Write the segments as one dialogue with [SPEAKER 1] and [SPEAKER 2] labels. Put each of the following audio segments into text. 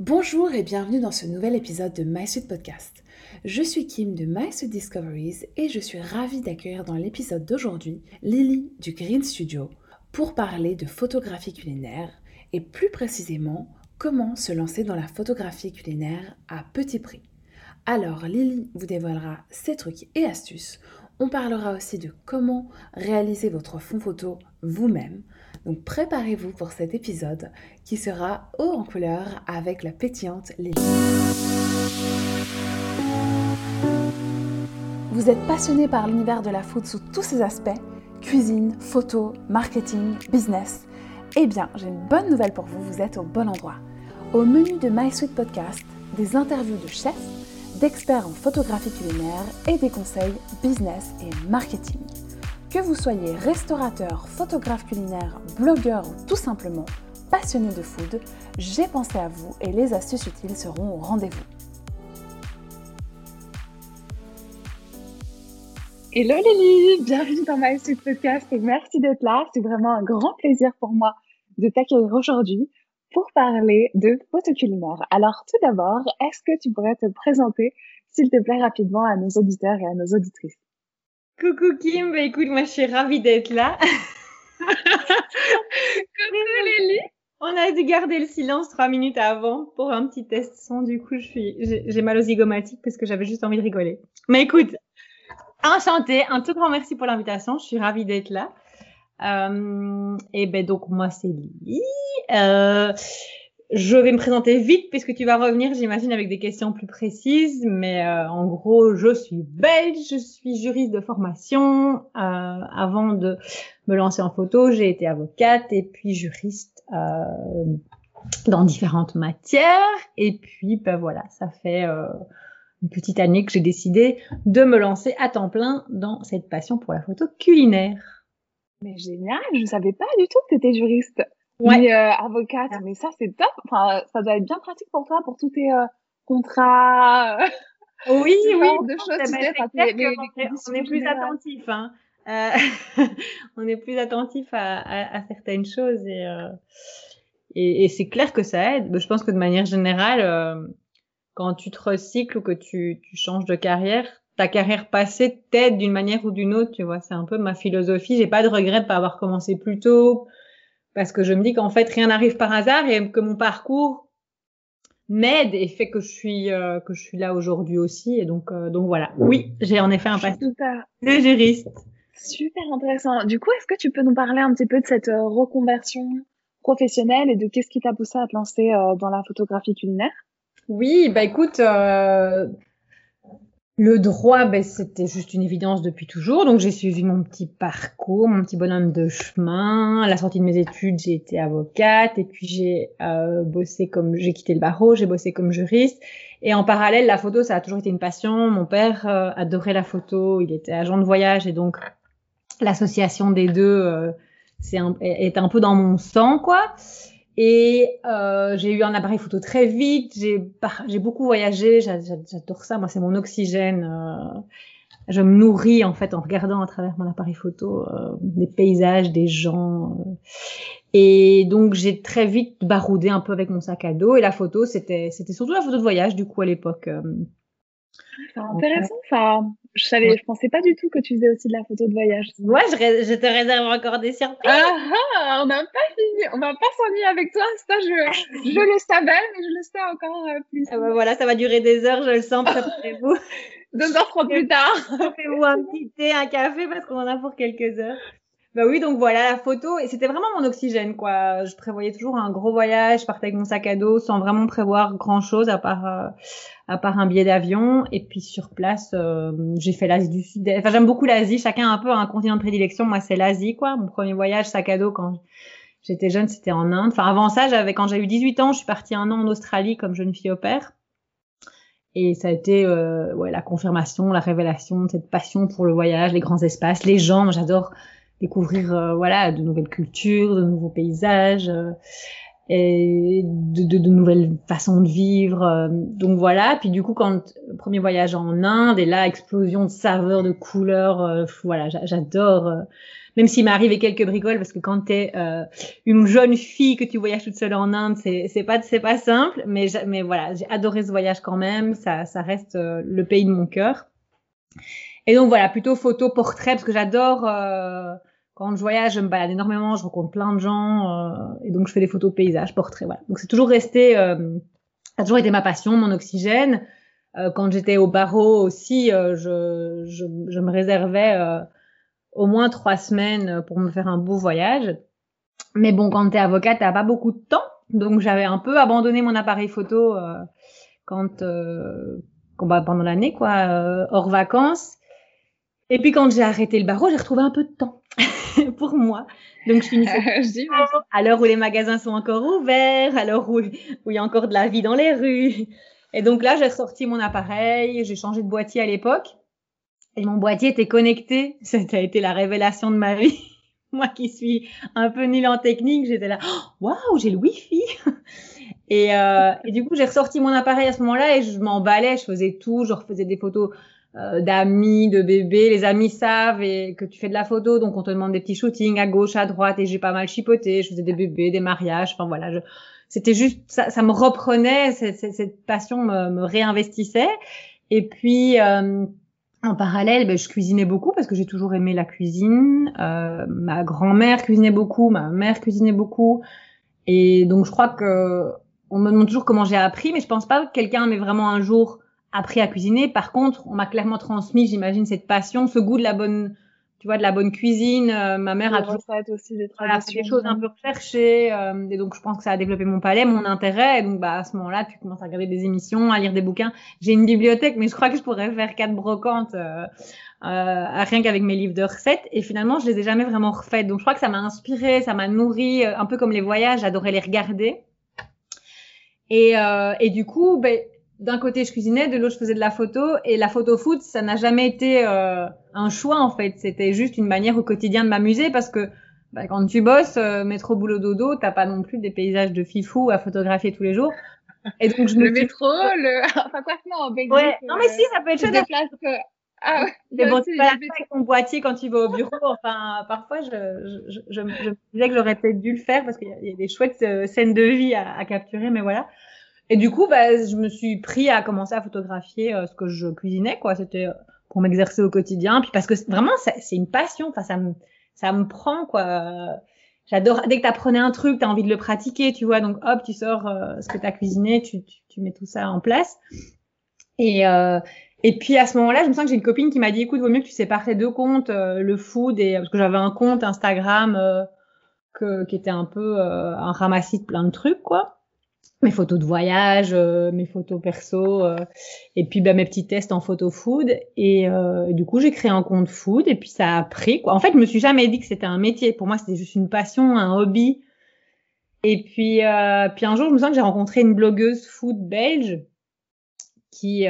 [SPEAKER 1] Bonjour et bienvenue dans ce nouvel épisode de My Podcast. Je suis Kim de My Discoveries et je suis ravie d'accueillir dans l'épisode d'aujourd'hui Lily du Green Studio pour parler de photographie culinaire et plus précisément comment se lancer dans la photographie culinaire à petit prix. Alors Lily vous dévoilera ses trucs et astuces. On parlera aussi de comment réaliser votre fond photo vous-même donc préparez-vous pour cet épisode qui sera haut en couleur avec la pétillante Lily. Vous êtes passionné par l'univers de la food sous tous ses aspects cuisine, photo, marketing, business Eh bien, j'ai une bonne nouvelle pour vous, vous êtes au bon endroit. Au menu de My Sweet Podcast, des interviews de chefs, d'experts en photographie culinaire et des conseils business et marketing. Que vous soyez restaurateur, photographe culinaire, blogueur ou tout simplement passionné de food, j'ai pensé à vous et les astuces utiles seront au rendez-vous. Hello Lily, bienvenue dans My Suite Podcast et merci d'être là. C'est vraiment un grand plaisir pour moi de t'accueillir aujourd'hui pour parler de photo culinaire. Alors tout d'abord, est-ce que tu pourrais te présenter, s'il te plaît, rapidement à nos auditeurs et à nos auditrices?
[SPEAKER 2] Coucou Kim, bah écoute, moi je suis ravie d'être là.
[SPEAKER 1] Coucou Lily.
[SPEAKER 2] On a dû garder le silence trois minutes avant pour un petit test son. Du coup, je suis, j'ai mal aux zygomatiques parce que j'avais juste envie de rigoler. Mais écoute, enchantée, un tout grand merci pour l'invitation. Je suis ravie d'être là. Euh, et ben donc moi c'est Lily. Euh, je vais me présenter vite puisque tu vas revenir, j'imagine, avec des questions plus précises. Mais euh, en gros, je suis belge, je suis juriste de formation. Euh, avant de me lancer en photo, j'ai été avocate et puis juriste euh, dans différentes matières. Et puis, ben voilà, ça fait euh, une petite année que j'ai décidé de me lancer à temps plein dans cette passion pour la photo culinaire.
[SPEAKER 1] Mais génial, je savais pas du tout que tu étais juriste ouais. Euh, avocate. Mais ça, c'est top. Enfin, ça doit être bien pratique pour toi, pour tous tes euh, contrats.
[SPEAKER 2] Oui, oui. De choses, on, est plus attentif. Hein. Euh, on est plus attentif à, à, à certaines choses et, euh, et, et c'est clair que ça aide. Je pense que de manière générale, euh, quand tu te recycles ou que tu, tu changes de carrière, ta carrière passée t'aide d'une manière ou d'une autre. Tu vois, c'est un peu ma philosophie. J'ai pas de regret de pas avoir commencé plus tôt parce que je me dis qu'en fait rien n'arrive par hasard et que mon parcours m'aide et fait que je suis euh, que je suis là aujourd'hui aussi. Et donc euh, donc voilà. Oui j'ai en effet un passé de juriste.
[SPEAKER 1] Super intéressant. Du coup est-ce que tu peux nous parler un petit peu de cette euh, reconversion professionnelle et de qu'est-ce qui t'a poussé à te lancer dans la photographie culinaire?
[SPEAKER 2] Oui bah écoute le droit, ben, c'était juste une évidence depuis toujours. Donc, j'ai suivi mon petit parcours, mon petit bonhomme de chemin. À la sortie de mes études, j'ai été avocate et puis j'ai euh, bossé comme, j'ai quitté le barreau, j'ai bossé comme juriste. Et en parallèle, la photo, ça a toujours été une passion. Mon père euh, adorait la photo. Il était agent de voyage et donc l'association des deux euh, c'est est un peu dans mon sang, quoi. Et euh, j'ai eu un appareil photo très vite. J'ai j'ai beaucoup voyagé. J'adore ça. Moi, c'est mon oxygène. Euh, je me nourris en fait en regardant à travers mon appareil photo euh, des paysages, des gens. Euh. Et donc j'ai très vite baroudé un peu avec mon sac à dos. Et la photo, c'était c'était surtout la photo de voyage du coup à l'époque. Euh.
[SPEAKER 1] C'est intéressant ça. Je savais, je pensais pas du tout que tu faisais aussi de la photo de voyage.
[SPEAKER 2] Ouais, je, je te réserve encore des surprises. Ah,
[SPEAKER 1] ah on n'a pas fini, on va pas s'ennuyer avec toi. Ça, je, je le savais, mais je le sais encore euh, plus.
[SPEAKER 2] Ah bah voilà, ça va durer des heures, je le sens. Préparez-vous.
[SPEAKER 1] Deux heures trente plus tard.
[SPEAKER 2] Faites-vous un petit thé, un café, parce qu'on en a pour quelques heures. Bah oui, donc voilà la photo et c'était vraiment mon oxygène quoi. Je prévoyais toujours un gros voyage, je partais avec mon sac à dos sans vraiment prévoir grand chose à part euh, à part un billet d'avion et puis sur place euh, j'ai fait l'Asie du Sud. Enfin j'aime beaucoup l'Asie, chacun a un peu un continent de prédilection. Moi c'est l'Asie quoi. Mon premier voyage sac à dos quand j'étais jeune c'était en Inde. Enfin avant ça j'avais quand j'ai eu 18 ans je suis partie un an en Australie comme jeune fille au père. Et ça a été euh, ouais, la confirmation, la révélation de cette passion pour le voyage, les grands espaces, les gens. J'adore découvrir euh, voilà de nouvelles cultures, de nouveaux paysages euh, et de, de, de, nouvelles façons de vivre. Euh, donc voilà. Puis du coup, quand premier voyage en Inde et là explosion de saveurs, de couleurs, voilà, j'adore. même s'il m'est arrivé quelques bricoles, parce que quand tu es euh, une jeune fille que tu voyages toute seule en Inde, c'est c'est pas c'est pas simple, mais mais voilà, j'ai adoré ce voyage quand même, ça ça reste euh, le pays de mon cœur. Et donc voilà, plutôt photo portrait parce que j'adore euh, quand je voyage, je me balade énormément, je rencontre plein de gens et donc je fais des photos paysages, portraits, voilà. Donc c'est toujours resté ça a toujours été ma passion, mon oxygène. quand j'étais au barreau aussi, je, je, je me réservais au moins trois semaines pour me faire un beau voyage. Mais bon, quand t'es avocate, t'as pas beaucoup de temps, donc j'avais un peu abandonné mon appareil photo euh, quand, euh, bah, pendant l'année, quoi, euh, hors vacances. Et puis quand j'ai arrêté le barreau, j'ai retrouvé un peu de temps pour moi. Donc je finissais à l'heure où les magasins sont encore ouverts, à l'heure où, où il y a encore de la vie dans les rues. Et donc là, j'ai sorti mon appareil, j'ai changé de boîtier à l'époque. Et mon boîtier était connecté. Ça a été la révélation de ma vie. Moi qui suis un peu nulle en technique, j'étais là, oh, waouh, j'ai le Wi-Fi. Et, euh, et, du coup, j'ai ressorti mon appareil à ce moment-là et je m'emballais, je faisais tout, je refaisais des photos euh, d'amis, de bébés. Les amis savent et que tu fais de la photo, donc on te demande des petits shootings à gauche, à droite et j'ai pas mal chipoté. Je faisais des bébés, des mariages, enfin voilà. Je... C'était juste, ça, ça me reprenait, cette, cette passion me, me, réinvestissait. Et puis, euh, en parallèle, ben, je cuisinais beaucoup parce que j'ai toujours aimé la cuisine. Euh, ma grand-mère cuisinait beaucoup, ma mère cuisinait beaucoup. Et donc, je crois que on me demande toujours comment j'ai appris, mais je pense pas que quelqu'un m'ait vraiment un jour appris à cuisiner. Par contre, on m'a clairement transmis, j'imagine, cette passion, ce goût de la bonne tu vois, de la bonne cuisine. Euh, ma mère a toujours
[SPEAKER 3] fait aussi des,
[SPEAKER 2] des choses un peu recherchées. Euh, et donc, je pense que ça a développé mon palais, mon intérêt. Et donc, bah, à ce moment-là, tu commences à regarder des émissions, à lire des bouquins. J'ai une bibliothèque, mais je crois que je pourrais faire quatre brocantes euh, euh rien qu'avec mes livres de recettes. Et finalement, je les ai jamais vraiment refaites. Donc, je crois que ça m'a inspiré, ça m'a nourri, un peu comme les voyages. J'adorais les regarder. Et, et du coup, ben, d'un côté je cuisinais, de l'autre je faisais de la photo et la photo foot ça n'a jamais été euh, un choix en fait, c'était juste une manière au quotidien de m'amuser parce que bah, quand tu bosses, euh, métro boulot dodo, t'as pas non plus des paysages de fifou à photographier tous les jours.
[SPEAKER 3] Et donc je me le métro, le enfin quoi que non en Belgique.
[SPEAKER 2] Ouais. Non mais si ça peut être chouette. Que... Ah ouais. Mais bon, tu pas avec ton boîtier quand tu vas au bureau. Enfin, parfois, je, je, je, je, me disais que j'aurais peut-être dû le faire parce qu'il y, a des chouettes euh, scènes de vie à, à capturer, mais voilà. Et du coup, bah, je me suis pris à commencer à photographier euh, ce que je cuisinais, quoi. C'était euh, pour m'exercer au quotidien, puis parce que vraiment, c'est une passion. Enfin, ça me, ça me prend, quoi. J'adore. Dès que t'apprenais un truc, t'as envie de le pratiquer, tu vois. Donc, hop, tu sors euh, ce que t'as cuisiné, tu, tu, tu, mets tout ça en place. Et et puis à ce moment-là, je me sens que j'ai une copine qui m'a dit, écoute, vaut mieux que tu sépares tes deux comptes, le food et parce que j'avais un compte Instagram que, qui était un peu un ramassis de plein de trucs, quoi mes photos de voyage, euh, mes photos perso, euh, et puis bah, mes petits tests en photo food. Et, euh, du coup, j'ai créé un compte food, et puis ça a pris. Quoi. En fait, je me suis jamais dit que c'était un métier. Pour moi, c'était juste une passion, un hobby. Et puis, puis un jour, je me sens que j'ai rencontré une blogueuse food belge qui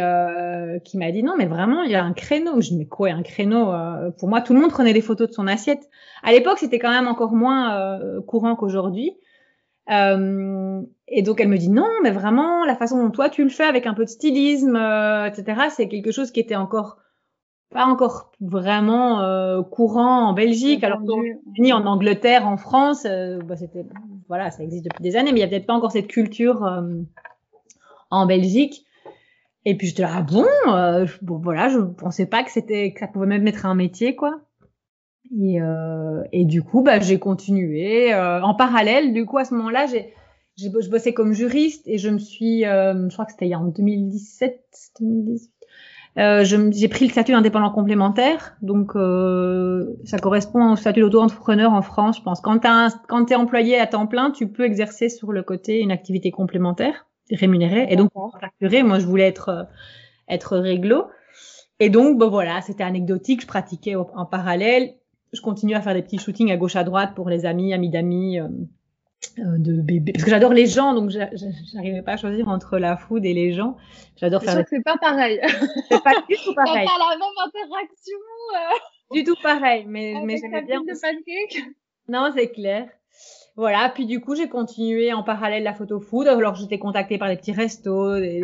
[SPEAKER 2] qui m'a dit non, mais vraiment, il y a un créneau. Je dis mais quoi, un créneau Pour moi, tout le monde prenait des photos de son assiette. À l'époque, c'était quand même encore moins courant qu'aujourd'hui. Euh, et donc elle me dit non, mais vraiment la façon dont toi tu le fais avec un peu de stylisme, euh, etc. C'est quelque chose qui était encore pas encore vraiment euh, courant en Belgique, alors qu'en en Angleterre, en France, euh, bah, c'était voilà, ça existe depuis des années, mais il y a peut-être pas encore cette culture euh, en Belgique. Et puis j'étais là ah bon, bon voilà, je pensais pas que c'était que ça pouvait même être un métier quoi. Et, euh, et du coup, bah, j'ai continué. Euh, en parallèle, du coup, à ce moment-là, j'ai, j'ai, je bossais comme juriste et je me suis, euh, je crois que c'était en 2017, 2018. Euh, j'ai pris le statut indépendant complémentaire, donc euh, ça correspond au statut d'auto-entrepreneur en France, je pense. Quand tu es employé à temps plein, tu peux exercer sur le côté une activité complémentaire rémunérée, et donc facturée. Moi, je voulais être être réglo, et donc bon voilà, c'était anecdotique. Je pratiquais en parallèle je continue à faire des petits shootings à gauche à droite pour les amis, amis d'amis, euh, euh de bébés. Parce que j'adore les gens, donc j'arrivais pas à choisir entre la food et les gens. J'adore faire.
[SPEAKER 3] C'est pas pareil.
[SPEAKER 2] C'est pas du tout pareil.
[SPEAKER 3] Pas la même interaction. Euh...
[SPEAKER 2] Du tout pareil, mais mais
[SPEAKER 3] j'aimais bien. De pancake.
[SPEAKER 2] Non, c'est clair. Voilà, puis du coup, j'ai continué en parallèle la photo food. Alors, j'étais contactée par des petits restos, des,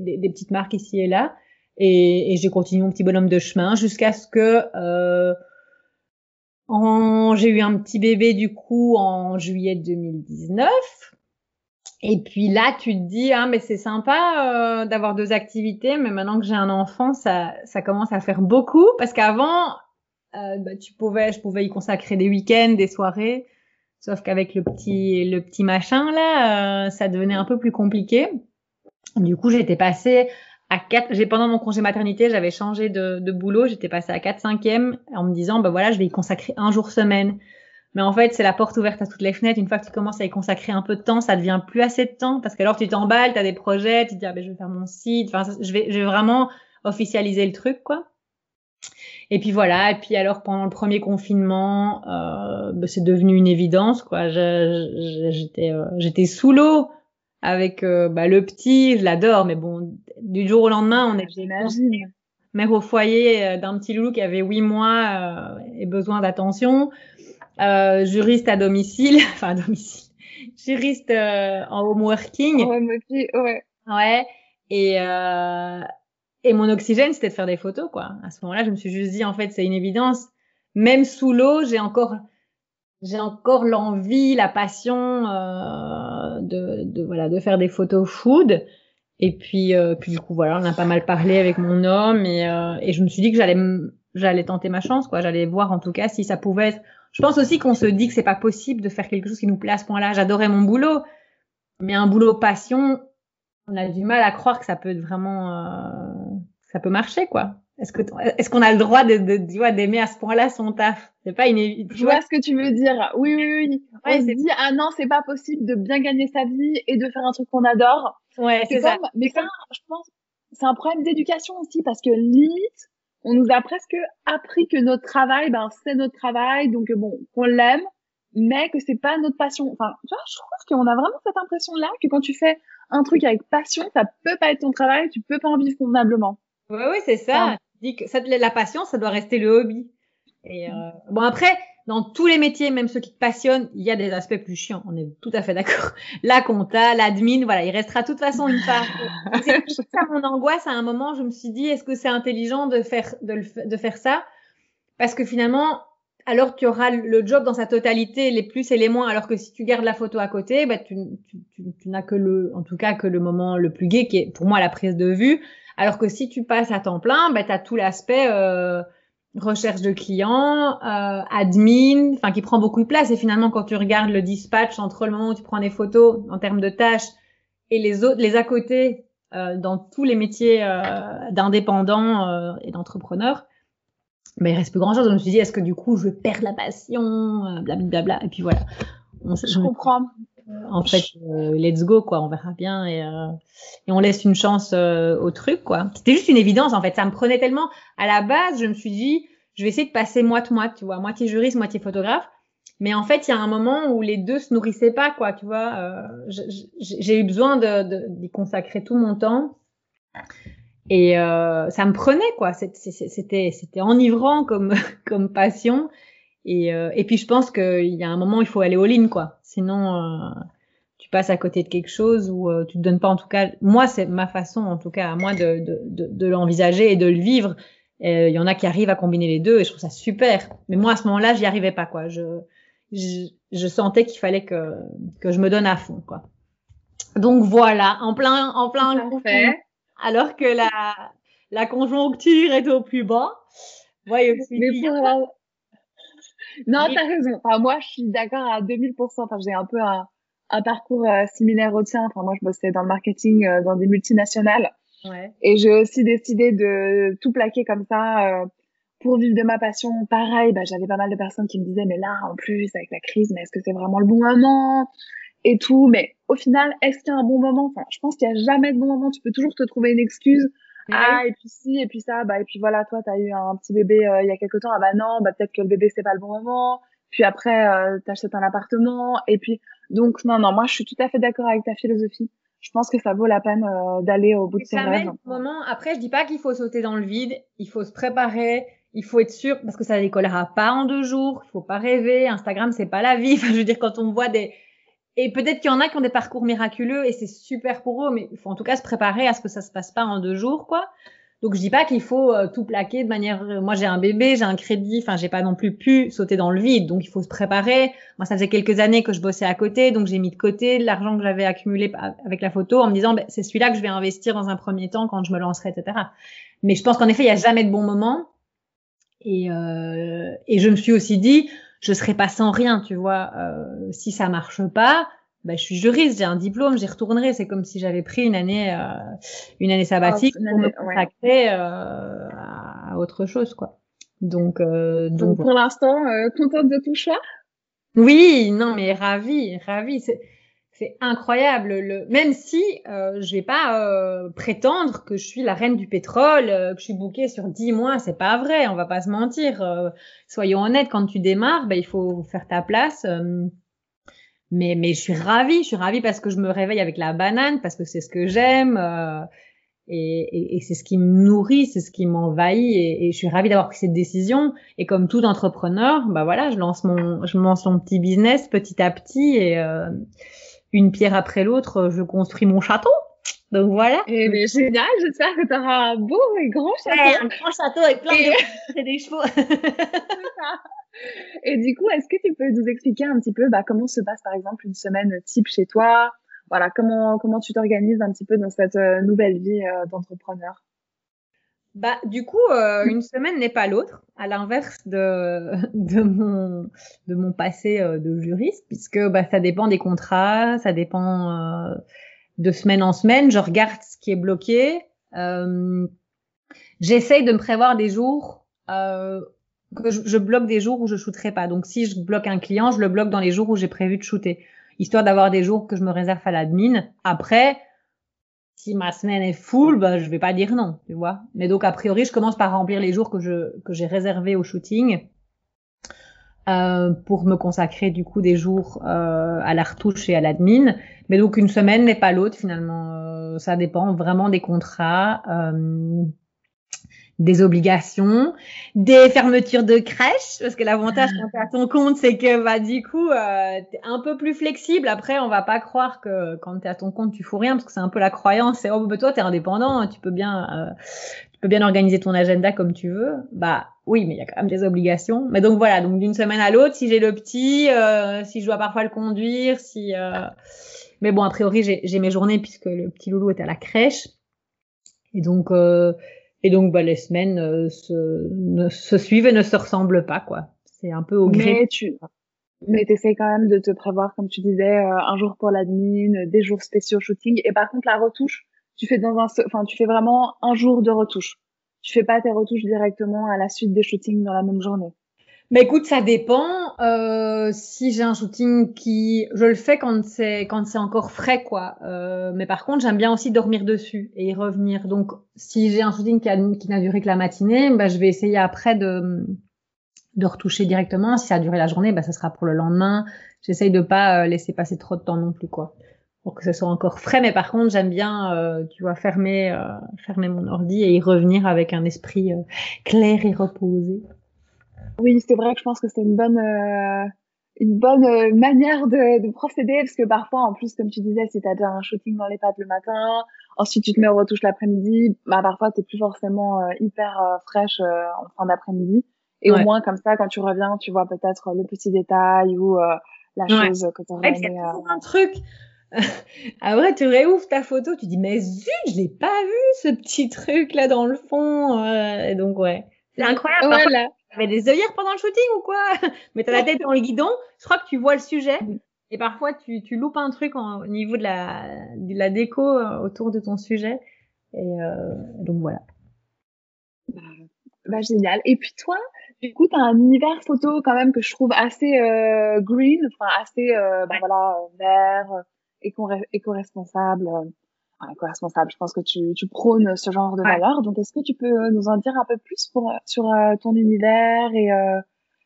[SPEAKER 2] des, des, petites marques ici et là. Et, et j'ai continué mon petit bonhomme de chemin jusqu'à ce que euh, j'ai eu un petit bébé du coup en juillet 2019. Et puis là, tu te dis, ah, mais c'est sympa euh, d'avoir deux activités, mais maintenant que j'ai un enfant, ça, ça commence à faire beaucoup. Parce qu'avant, euh, bah, tu pouvais, je pouvais y consacrer des week-ends, des soirées. Sauf qu'avec le petit, le petit machin là, euh, ça devenait un peu plus compliqué. Du coup, j'étais passée à 4, j'ai pendant mon congé maternité, j'avais changé de, de boulot, j'étais passée à 4 5 e en me disant bah voilà, je vais y consacrer un jour semaine. Mais en fait, c'est la porte ouverte à toutes les fenêtres. Une fois que tu commences à y consacrer un peu de temps, ça devient plus assez de temps parce que alors tu t'emballes, tu as des projets, tu te dis ah ben je vais faire mon site, enfin je vais je vais vraiment officialiser le truc quoi. Et puis voilà, et puis alors pendant le premier confinement, euh, ben, c'est devenu une évidence quoi. J'étais euh, j'étais sous l'eau avec euh, bah, le petit, je l'adore, mais bon, du jour au lendemain, on était mère au foyer euh, d'un petit loulou qui avait huit mois euh, et besoin d'attention, euh, juriste à domicile, enfin à domicile, juriste en home working.
[SPEAKER 3] Ouais, ouais.
[SPEAKER 2] Ouais. Et et mon oxygène, c'était de faire des photos, quoi. À ce moment-là, je me suis juste dit, en fait, c'est une évidence. Même sous l'eau, j'ai encore j'ai encore l'envie, la passion euh, de, de, voilà de faire des photos food. Et puis euh, puis du coup voilà, on a pas mal parlé avec mon homme et, euh, et je me suis dit que j'allais j'allais tenter ma chance quoi. J'allais voir en tout cas si ça pouvait être. Je pense aussi qu'on se dit que c'est pas possible de faire quelque chose qui nous plaît à ce point-là. J'adorais mon boulot, mais un boulot passion, on a du mal à croire que ça peut être vraiment euh, ça peut marcher quoi. Est-ce que est-ce qu'on a le droit de, de vois d'aimer à ce point-là son taf? C'est pas une
[SPEAKER 3] tu vois, ce que tu veux dire. Oui oui oui. on se dit ah non, c'est pas possible de bien gagner sa vie et de faire un truc qu'on adore.
[SPEAKER 2] Ouais, c'est ça.
[SPEAKER 3] Mais ça, je pense c'est un problème d'éducation aussi parce que limite on nous a presque appris que notre travail ben c'est notre travail donc bon, qu'on l'aime mais que c'est pas notre passion. Enfin, tu vois, je trouve qu'on a vraiment cette impression là que quand tu fais un truc avec passion, ça peut pas être ton travail, tu peux pas en vivre convenablement.
[SPEAKER 2] Oui, oui, c'est ça dis que ça, la passion, ça doit rester le hobby. Et euh, bon après, dans tous les métiers, même ceux qui te passionnent, il y a des aspects plus chiants. On est tout à fait d'accord. La compta, l'admin, voilà, il restera de toute façon une part. C'est ça mon angoisse. À un moment, je me suis dit, est-ce que c'est intelligent de faire de, de faire ça? Parce que finalement, alors tu auras le job dans sa totalité, les plus et les moins. Alors que si tu gardes la photo à côté, bah, tu, tu, tu, tu n'as que le, en tout cas, que le moment le plus gai, qui est pour moi la prise de vue. Alors que si tu passes à temps plein, bah, tu as tout l'aspect euh, recherche de clients, euh, admin, enfin qui prend beaucoup de place. Et finalement, quand tu regardes le dispatch entre le moment où tu prends des photos en termes de tâches et les autres, les à côté, euh, dans tous les métiers euh, d'indépendants euh, et d'entrepreneurs, bah, il reste plus grand chose. Je me suis dit, est-ce que du coup, je perds la passion, blablabla. Et puis voilà.
[SPEAKER 3] je comprends.
[SPEAKER 2] Euh, en fait, euh, let's go, quoi. On verra bien et, euh, et on laisse une chance au truc, quoi. C'était juste une évidence, en fait. Ça me prenait tellement. À la base, je me suis dit, je vais essayer de passer moite-moite, tu vois, moitié juriste, moitié photographe. Mais en fait, il y a un moment où les deux se nourrissaient pas, quoi, tu vois. J'ai eu besoin de d'y consacrer tout mon temps. Et ça me prenait, quoi. C'était c'était enivrant comme comme passion. Et, euh, et puis je pense qu'il y a un moment il faut aller all-in, quoi. Sinon, euh, tu passes à côté de quelque chose ou euh, tu te donnes pas, en tout cas, moi, c'est ma façon, en tout cas, à moi, de, de, de, de l'envisager et de le vivre. Il y en a qui arrivent à combiner les deux et je trouve ça super. Mais moi, à ce moment-là, j'y arrivais pas, quoi. Je, je, je sentais qu'il fallait que, que je me donne à fond, quoi. Donc voilà, en plein, en plein alors que la, la conjoncture est au plus bas.
[SPEAKER 3] Ouais, aussi. Mais pour, non, t'as raison. Enfin, moi, je suis d'accord à 2000%. Enfin, j'ai un peu un, un parcours euh, similaire au tien. Enfin, moi, je bossais dans le marketing euh, dans des multinationales. Ouais. Et j'ai aussi décidé de tout plaquer comme ça euh, pour vivre de ma passion. Pareil, bah, j'avais pas mal de personnes qui me disaient, mais là, en plus, avec la crise, mais est-ce que c'est vraiment le bon moment? Et tout. Mais au final, est-ce qu'il y a un bon moment? Enfin, je pense qu'il y a jamais de bon moment. Tu peux toujours te trouver une excuse ah et puis si et puis ça bah et puis voilà toi t'as eu un petit bébé euh, il y a quelque temps ah bah non bah peut-être que le bébé c'est pas le bon moment puis après euh, t'achètes un appartement et puis donc non non moi je suis tout à fait d'accord avec ta philosophie je pense que ça vaut la peine euh, d'aller au bout de ses rêves.
[SPEAKER 2] Moment, après, je dis pas qu'il faut sauter dans le vide, il faut se préparer, il faut être sûr parce que ça décollera pas en deux jours, il faut pas rêver. Instagram, c'est pas la vie. Enfin, je veux dire, quand on voit des et peut-être qu'il y en a qui ont des parcours miraculeux et c'est super pour eux, mais il faut en tout cas se préparer à ce que ça se passe pas en deux jours, quoi. Donc je dis pas qu'il faut euh, tout plaquer de manière. euh, Moi j'ai un bébé, j'ai un crédit, enfin j'ai pas non plus pu sauter dans le vide, donc il faut se préparer. Moi ça faisait quelques années que je bossais à côté, donc j'ai mis de côté l'argent que j'avais accumulé avec la photo en me disant ben, c'est celui-là que je vais investir dans un premier temps quand je me lancerai, etc. Mais je pense qu'en effet il y a jamais de bon moment. Et euh, et je me suis aussi dit je serai pas sans rien, tu vois. Euh, si ça marche pas, ben, je suis juriste, j'ai un diplôme, j'y retournerai. C'est comme si j'avais pris une année, euh, une année sabbatique
[SPEAKER 3] une
[SPEAKER 2] pour me
[SPEAKER 3] année, ouais.
[SPEAKER 2] consacrer euh, à autre chose, quoi. Donc, euh, donc
[SPEAKER 3] Donc pour l'instant, euh, contente de ton choix?
[SPEAKER 2] Oui, non, mais ravi, ravi. C'est, incroyable. Le, même si euh, je vais pas euh, prétendre que je suis la reine du pétrole, euh, que je suis bookée sur 10 mois, c'est pas vrai. On va pas se mentir. Euh, soyons honnêtes, quand tu démarres, ben, il faut faire ta place. euh, mais, mais je suis ravie, je suis ravie parce que je me réveille avec la banane, parce que c'est ce que j'aime. euh, et, et, et c'est ce qui me nourrit, c'est ce qui m'envahit et, et je suis ravie d'avoir pris cette décision. Et comme tout entrepreneur, bah voilà, je lance mon, je lance mon petit business petit à petit et une pierre après l'autre, je construis mon château. Donc voilà.
[SPEAKER 3] Et mais génial, j'espère que tu auras un beau et grand
[SPEAKER 2] Ouais,
[SPEAKER 3] château.
[SPEAKER 2] un grand château avec plein
[SPEAKER 3] Et-
[SPEAKER 2] de et des chevaux.
[SPEAKER 3] Et du coup, est-ce que tu peux nous expliquer un petit peu bah, comment se passe par exemple une semaine type chez toi? Voilà, comment comment tu t'organises un petit peu dans cette euh, nouvelle vie euh, d'entrepreneur?
[SPEAKER 2] Bah, du coup, euh, une semaine n'est pas l'autre, à l'inverse de, de, mon, de mon passé euh, de juriste, puisque bah, ça dépend des contrats, ça dépend euh, de semaine en semaine. Je regarde ce qui est bloqué. Euh, J'essaye de me prévoir des jours euh, que je, je bloque des jours où je shooterai pas. Donc, si je bloque un client, je le bloque dans les jours où j'ai prévu de shooter, histoire d'avoir des jours que je me réserve à l'admin. Après, si ma semaine est full, bah, je vais pas dire non, tu vois. Mais donc, a priori, je commence par remplir les jours que je, que j'ai réservés au shooting, euh, pour me consacrer, du coup, des jours, euh, à la retouche et à l'admin. Mais donc, une semaine n'est pas l'autre, finalement. Euh, ça dépend vraiment des contrats, des obligations, des fermetures de crèche, parce que l'avantage quand t'es à ton compte, c'est que bah du coup euh, t'es un peu plus flexible. Après, on va pas croire que quand t'es à ton compte, tu fous rien, parce que c'est un peu la croyance. C'est oh bah toi t'es indépendant, tu peux bien, euh, tu peux bien organiser ton agenda comme tu veux. Bah oui, mais il y a quand même des obligations. Mais donc voilà, donc d'une semaine à l'autre, si j'ai le petit, euh, si je dois parfois le conduire, si euh... mais bon a priori j'ai j'ai mes journées puisque le petit loulou est à la crèche et donc euh, et donc, bah, les semaines euh, se, ne, se suivent et ne se ressemblent pas, quoi. C'est un peu au gré.
[SPEAKER 3] Mais tu mais t'essayes quand même de te prévoir, comme tu disais, euh, un jour pour l'admin, des jours spéciaux shooting. Et par contre, la retouche, tu fais dans un, enfin, tu fais vraiment un jour de retouche. Tu fais pas tes retouches directement à la suite des shootings dans la même journée.
[SPEAKER 2] Mais écoute, ça dépend. Euh, si j'ai un shooting qui, je le fais quand c'est quand c'est encore frais, quoi. Euh, mais par contre, j'aime bien aussi dormir dessus et y revenir. Donc, si j'ai un shooting qui qui n'a duré que la matinée, bah, je vais essayer après de de retoucher directement. Si ça a duré la journée, bah, ça sera pour le lendemain. J'essaye de pas euh, laisser passer trop de temps non plus, quoi, pour que ce soit encore frais. Mais par contre, j'aime bien, tu vois, fermer fermer mon ordi et y revenir avec un esprit clair et reposé.
[SPEAKER 3] Oui, c'est vrai que je pense que c'est une bonne, euh, une bonne euh, manière de, de procéder parce que parfois, en plus, comme tu disais, si t'as déjà un shooting dans les pattes le matin, ensuite tu te mets aux retouches l'après-midi, bah parfois t'es plus forcément euh, hyper euh, fraîche euh, en fin d'après-midi. Et
[SPEAKER 2] Ouais.
[SPEAKER 3] au moins comme ça, quand tu reviens, tu vois peut-être le petit détail ou euh, la
[SPEAKER 2] Ouais.
[SPEAKER 3] chose que
[SPEAKER 2] Ouais,
[SPEAKER 3] aimé. euh,
[SPEAKER 2] toujours un truc. ah ouais, tu réouvres ta photo, tu dis mais zut, je l'ai pas vu ce petit truc là dans le fond. euh, donc ouais, c'est incroyable.
[SPEAKER 3] Voilà.
[SPEAKER 2] T'avais des œillères pendant le shooting ou quoi? Mais t'as la tête dans le guidon, je crois que tu vois le sujet. Et parfois tu, tu loupes un truc en- au niveau de la, de la déco euh, autour de ton sujet. Et euh, donc voilà.
[SPEAKER 3] Bah, génial. Et puis toi, du coup, tu as un univers photo quand même que je trouve assez euh, green, enfin assez euh, bah, voilà, euh, vert, euh, éco- éco-responsable. Euh, enfin, éco-responsable, je pense que tu, tu prônes ce genre de
[SPEAKER 2] Ouais.
[SPEAKER 3] valeurs. Donc, est-ce que tu peux nous en dire un peu plus pour, sur euh, ton univers et, euh,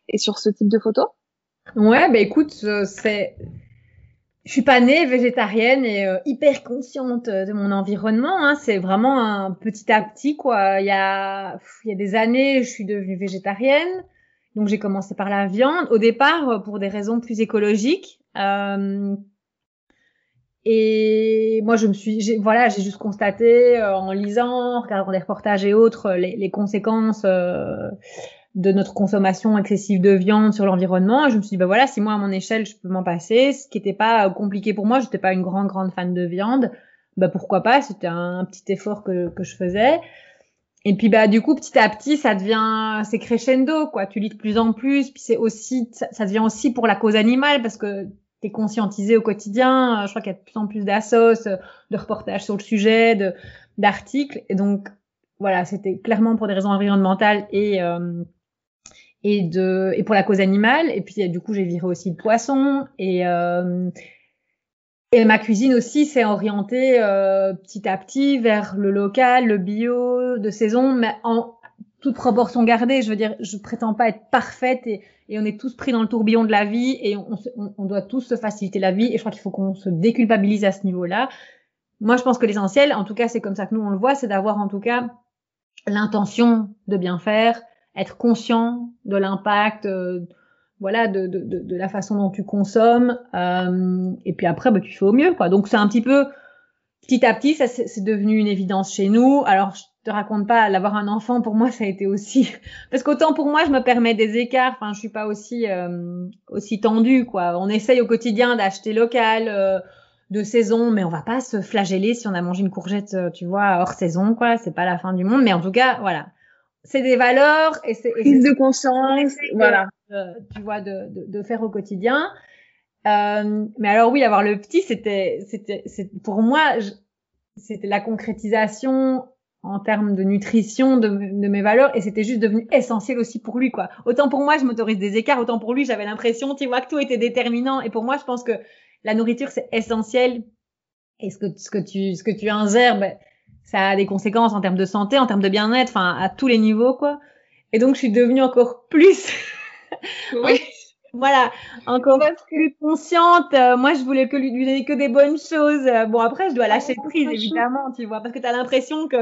[SPEAKER 3] et sur ce type de photo?
[SPEAKER 2] Ouais, bah écoute, euh, c'est. Je suis pas née végétarienne et euh, hyper consciente de mon environnement. Hein. C'est vraiment un petit à petit, quoi. Il y a, pff, il y a des années, je suis devenue végétarienne. Donc j'ai commencé par la viande. Au départ, euh, pour des raisons plus écologiques. Euh, et moi, je me suis, voilà, j'ai juste constaté euh, en lisant, en regardant des reportages et autres, les, les conséquences euh, de notre consommation excessive de viande sur l'environnement. Je me suis dit, bah voilà, si moi à mon échelle je peux m'en passer, ce qui n'était pas compliqué pour moi, j'étais pas une grande grande fan de viande, bah pourquoi pas, c'était un, petit effort que, que je faisais. Et puis bah du coup petit à petit ça devient c'est crescendo quoi, tu lis de plus en plus, puis c'est aussi ça, ça devient aussi pour la cause animale parce que conscientisé au quotidien. Euh, je crois qu'il y a de plus en plus d'assos, euh, de reportages sur le sujet, d'articles. Et donc voilà, c'était clairement pour des raisons environnementales et euh, et de et pour la cause animale. Et puis du coup, j'ai viré aussi le poisson et et ma cuisine aussi s'est orientée petit à petit vers le local, le bio, de saison, mais en toute proportion gardée. Je veux dire, je prétends pas être parfaite et, et on est tous pris dans le tourbillon de la vie et on, on, doit tous se faciliter la vie et je crois qu'il faut qu'on se déculpabilise à ce niveau-là. Moi, je pense que l'essentiel, en tout cas, c'est comme ça que nous on le voit, c'est d'avoir en tout cas l'intention de bien faire, être conscient de l'impact, euh, voilà, de, de, de, de, la façon dont tu consommes, euh, et puis après, bah, tu fais au mieux, quoi. Donc c'est un petit peu petit à petit, ça c'est devenu une évidence chez nous. Alors te raconte pas, l'avoir un enfant pour moi ça a été aussi parce qu'autant pour moi je me permets des écarts, enfin je suis pas aussi euh, aussi tendue quoi. On essaye au quotidien d'acheter local euh, de saison, mais on va pas se flageller si on a mangé une courgette, euh, tu vois, hors saison quoi. C'est pas la fin du monde, mais en tout cas voilà, c'est des valeurs et c'est
[SPEAKER 3] prise de conscience, voilà,
[SPEAKER 2] tu vois, de, de, de, faire au quotidien. mais alors oui, avoir le petit, c'était c'était pour moi c'était la concrétisation en termes de nutrition de, de mes valeurs et c'était juste devenu essentiel aussi pour lui quoi. Autant pour moi je m'autorise des écarts, autant pour lui j'avais l'impression tu vois que tout était déterminant et pour moi je pense que la nourriture c'est essentiel et ce que ce que tu ce que tu ingères ben, ça a des conséquences en termes de santé, en termes de bien-être, enfin à tous les niveaux quoi. Et donc je suis devenue encore plus oui. voilà, encore plus consciente. Euh, moi, je voulais que lui, lui donner que des bonnes choses. Bon, après, je dois lâcher prise, évidemment, tu vois, parce que tu as l'impression que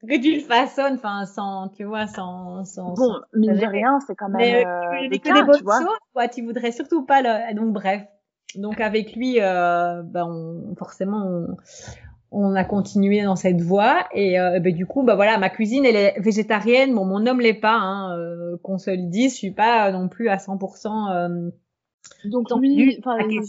[SPEAKER 2] que tu le façonnes, enfin, sans, tu vois, sans, sans.
[SPEAKER 3] Bon, mine de rien, c'est quand même. Mais, euh, des, cas,
[SPEAKER 2] tu vois. Choses, Tu voudrais surtout pas le. Donc, bref. Donc, avec lui, euh, ben, on, forcément, on, on, a continué dans cette voie. Et euh, ben, du coup, bah voilà, ma cuisine, elle est végétarienne. Bon, mon homme l'est pas, hein, euh, qu'on se le dise. Je suis pas non plus à 100%. Euh,
[SPEAKER 3] donc lui, enfin, il,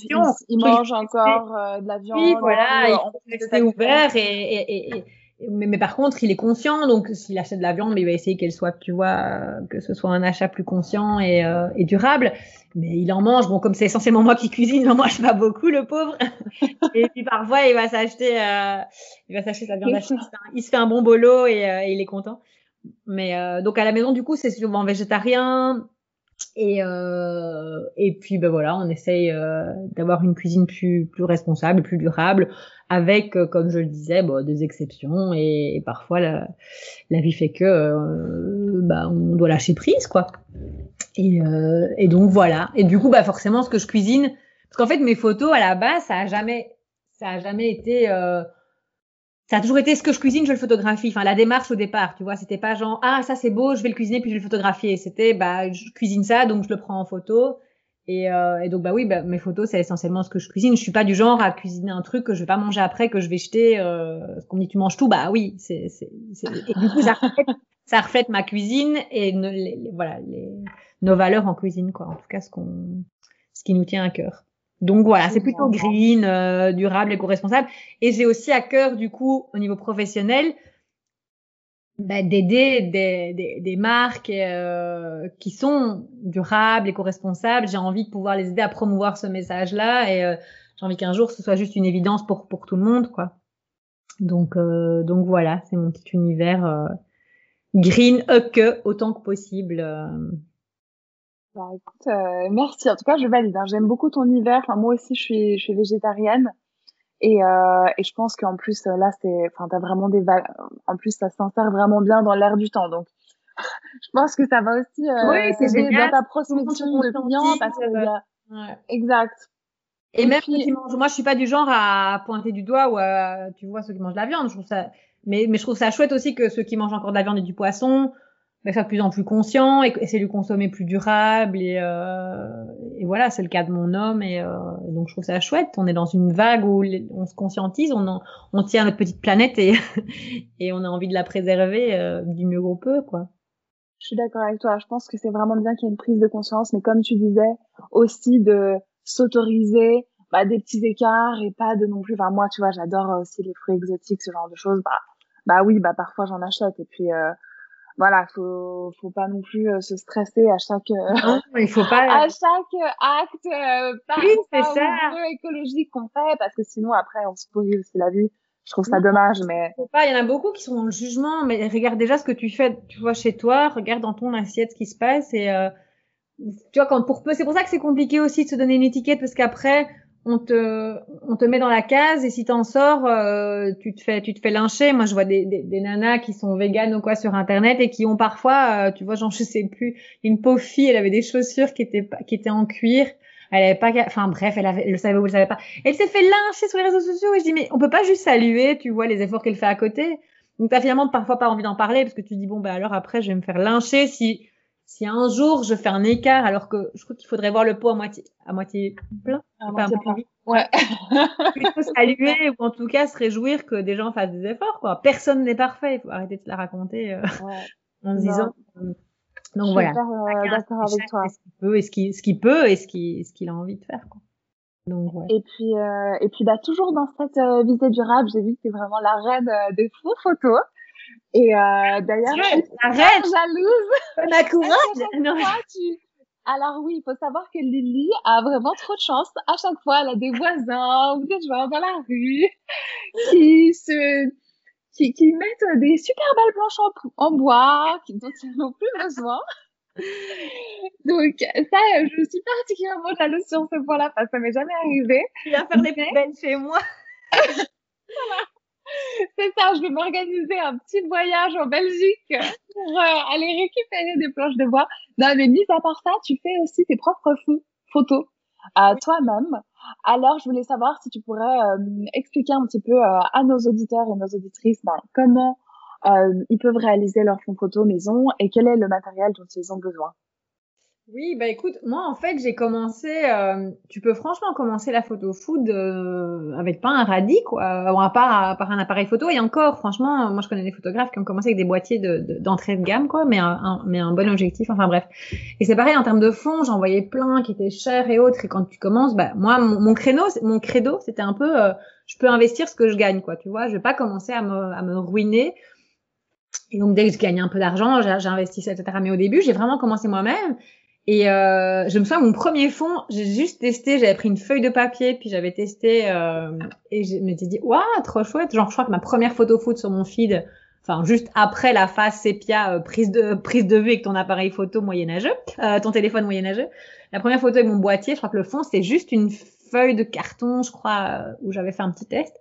[SPEAKER 3] il, mange encore euh, de la viande.
[SPEAKER 2] Oui, voilà, il faut ouvert et, et, et, mais, mais, par contre, il est conscient, donc s'il achète de la viande, il va essayer qu'elle soit, tu vois, que ce soit un achat plus conscient et, euh, et durable. Mais il en mange. Bon, comme c'est essentiellement moi qui cuisine, il en mange pas beaucoup, le pauvre. et puis parfois, il va s'acheter, euh, il va s'acheter sa viande. Il se fait un bon bolo et, euh, et il est content. Mais euh, donc à la maison, du coup, c'est souvent végétarien. Et, euh, et puis ben voilà, on essaye euh, d'avoir une cuisine plus plus responsable, plus durable, avec, euh, comme je le disais, bon, des exceptions et, parfois la, la, vie fait que bah, on doit lâcher prise quoi. Et, euh, et donc voilà. Et du coup bah forcément ce que je cuisine, parce qu'en fait mes photos à la base ça a jamais ça a jamais été ça a toujours été ce que je cuisine, je le photographie. Enfin, la démarche au départ, tu vois, c'était pas genre ah ça c'est beau, je vais le cuisiner puis je vais le photographier. C'était bah je cuisine ça donc je le prends en photo. Et, euh, et donc bah oui, bah, mes photos c'est essentiellement ce que je cuisine. Je suis pas du genre à cuisiner un truc que je vais pas manger après, que je vais jeter. Euh, qu'on dit tu manges tout, bah oui, c'est c'est et du coup ça reflète, ma cuisine et voilà les, nos valeurs en cuisine quoi. En tout cas ce qu'on ce qui nous tient à cœur. Donc voilà, c'est plutôt green, euh, durable, éco-responsable. Et j'ai aussi à cœur, du coup, au niveau professionnel, bah, d'aider des, des, des, marques euh, qui sont durables, éco-responsables. J'ai envie de pouvoir les aider à promouvoir ce message-là et euh, j'ai envie qu'un jour ce soit juste une évidence pour pour tout le monde, quoi. Donc euh, donc voilà, c'est mon petit univers green que autant que possible.
[SPEAKER 3] Bah, écoute, euh, merci. En tout cas, je valide. Hein. J'aime beaucoup ton hiver. Enfin, moi aussi, je suis, je suis végétarienne. Et, euh, et je pense qu'en plus, euh, là, c'est, enfin, t'as vraiment des En plus, ça s'insère vraiment bien dans l'air du temps. Donc, je pense que ça va aussi euh, oui, c'est dans ta prospection de clients parce que ouais. exact.
[SPEAKER 2] Et, même puis... moi, je suis pas du genre à pointer du doigt ou à, tu vois, ceux qui mangent de la viande. Je trouve ça, mais, mais je trouve ça chouette aussi que ceux qui mangent encore de la viande et du poisson, bah, soit de plus en plus conscient et essayer de consommer plus durable et, euh, et voilà c'est le cas de mon homme et, euh, donc je trouve ça chouette. On est dans une vague où on se conscientise on, on tient notre petite planète et, et on a envie de la préserver euh, du mieux qu'on peut quoi.
[SPEAKER 3] Je suis d'accord avec toi. Je pense que c'est vraiment bien qu'il y ait une prise de conscience mais comme tu disais aussi de s'autoriser bah, des petits écarts et pas de non plus enfin moi tu vois j'adore aussi les fruits exotiques ce genre de choses. Bah bah oui bah parfois j'en achète et puis euh, voilà, faut faut pas non plus euh, se stresser à chaque
[SPEAKER 2] non, il faut pas
[SPEAKER 3] à chaque acte euh, par oui, ça écologique qu'on fait parce que sinon après on se pourrit aussi la vie. Je trouve ça dommage, mais
[SPEAKER 2] faut pas. Il y en a beaucoup qui sont dans le jugement, mais regarde déjà ce que tu fais, tu vois chez toi, regarde dans ton assiette ce qui se passe et euh, tu vois quand pour peu, c'est pour ça que c'est compliqué aussi de se donner une étiquette parce qu'après on te, on te met dans la case et si t'en sors, euh, tu te fais, tu te fais lyncher. Moi, je vois des, des, des, nanas qui sont véganes ou quoi sur internet et qui ont parfois, euh, tu vois, j'en je sais plus, une pauvre fille, elle avait des chaussures qui étaient qui étaient en cuir. Elle avait pas, enfin bref, elle avait, le savait ou elle le savait pas. Elle s'est fait lyncher sur les réseaux sociaux et je dis mais on peut pas juste saluer, tu vois, les efforts qu'elle fait à côté. Donc t'as finalement parfois pas envie d'en parler parce que tu dis bon bah alors après je vais me faire lyncher si si un jour je fais un écart alors que je crois qu'il faudrait voir le pot à moitié à moitié plein
[SPEAKER 3] à moitié plein. ouais.
[SPEAKER 2] Plutôt saluer ou en tout cas se réjouir que des gens fassent des efforts quoi. Personne n'est parfait il faut arrêter de se la raconter euh, ouais. en se disant. Euh, donc voilà.
[SPEAKER 3] euh, d'accord avec toi.
[SPEAKER 2] ce qu'il peut et ce qu'il ce qu'il peut et ce qu'il ce qu'il a envie de faire quoi. Donc, ouais.
[SPEAKER 3] Et puis, euh, et puis bah, toujours dans cette euh, visée durable, j'ai vu que es vraiment la reine des faux photos. Et euh, d'ailleurs,
[SPEAKER 2] arrête,
[SPEAKER 3] jalouse.
[SPEAKER 2] On a courage. Non.
[SPEAKER 3] Tu... Alors oui, il faut savoir que Lily a vraiment trop de chance. À chaque fois, elle a des voisins ou des gens dans la rue qui se qui, qui mettent des super belles planches en, en bois, dont ils n'ont plus besoin. Donc ça, je suis particulièrement jalouse sur ce point-là parce que ça m'est jamais arrivé.
[SPEAKER 2] Tu viens faire des poubelles chez moi.
[SPEAKER 3] voilà. C'est ça, je vais m'organiser un petit voyage en Belgique pour euh, aller récupérer des planches de bois. Non, mais mis à part ça, tu fais aussi tes propres photos à toi-même. Alors, je voulais savoir si tu pourrais euh, expliquer un petit peu euh, à nos auditeurs et nos auditrices ben, comment ils peuvent réaliser leur fond photo maison et quel est le matériel dont ils ont besoin.
[SPEAKER 2] Oui, bah écoute, moi en fait j'ai commencé, euh, tu peux franchement commencer la photo food euh, avec pas un radis quoi, à part par un appareil photo et encore franchement, moi je connais des photographes qui ont commencé avec des boîtiers d'entrée de, gamme quoi, mais un, mais un bon objectif, enfin bref. Et c'est pareil en termes de fond, j'en voyais plein qui étaient chers et autres et quand tu commences, bah moi mon, mon créneau, mon credo c'était un peu, euh, je peux investir ce que je gagne quoi, tu vois, je vais pas commencer à me, à me ruiner. Et donc dès que je gagnais un peu d'argent, j'investissais etc. Mais au début j'ai vraiment commencé moi-même et euh, je me souviens, mon premier fond, j'ai juste testé, j'avais pris une feuille de papier, puis j'avais testé, euh, et je m'étais dit, waouh, trop chouette. Genre, je crois que ma première photo foot sur mon feed, enfin, juste après la phase sépia, euh, prise de prise de vue avec ton appareil photo moyenâgeux, euh, ton téléphone moyenâgeux. La première photo avec mon boîtier, je crois que le fond, c'est juste une feuille de carton, je crois, euh, où j'avais fait un petit test.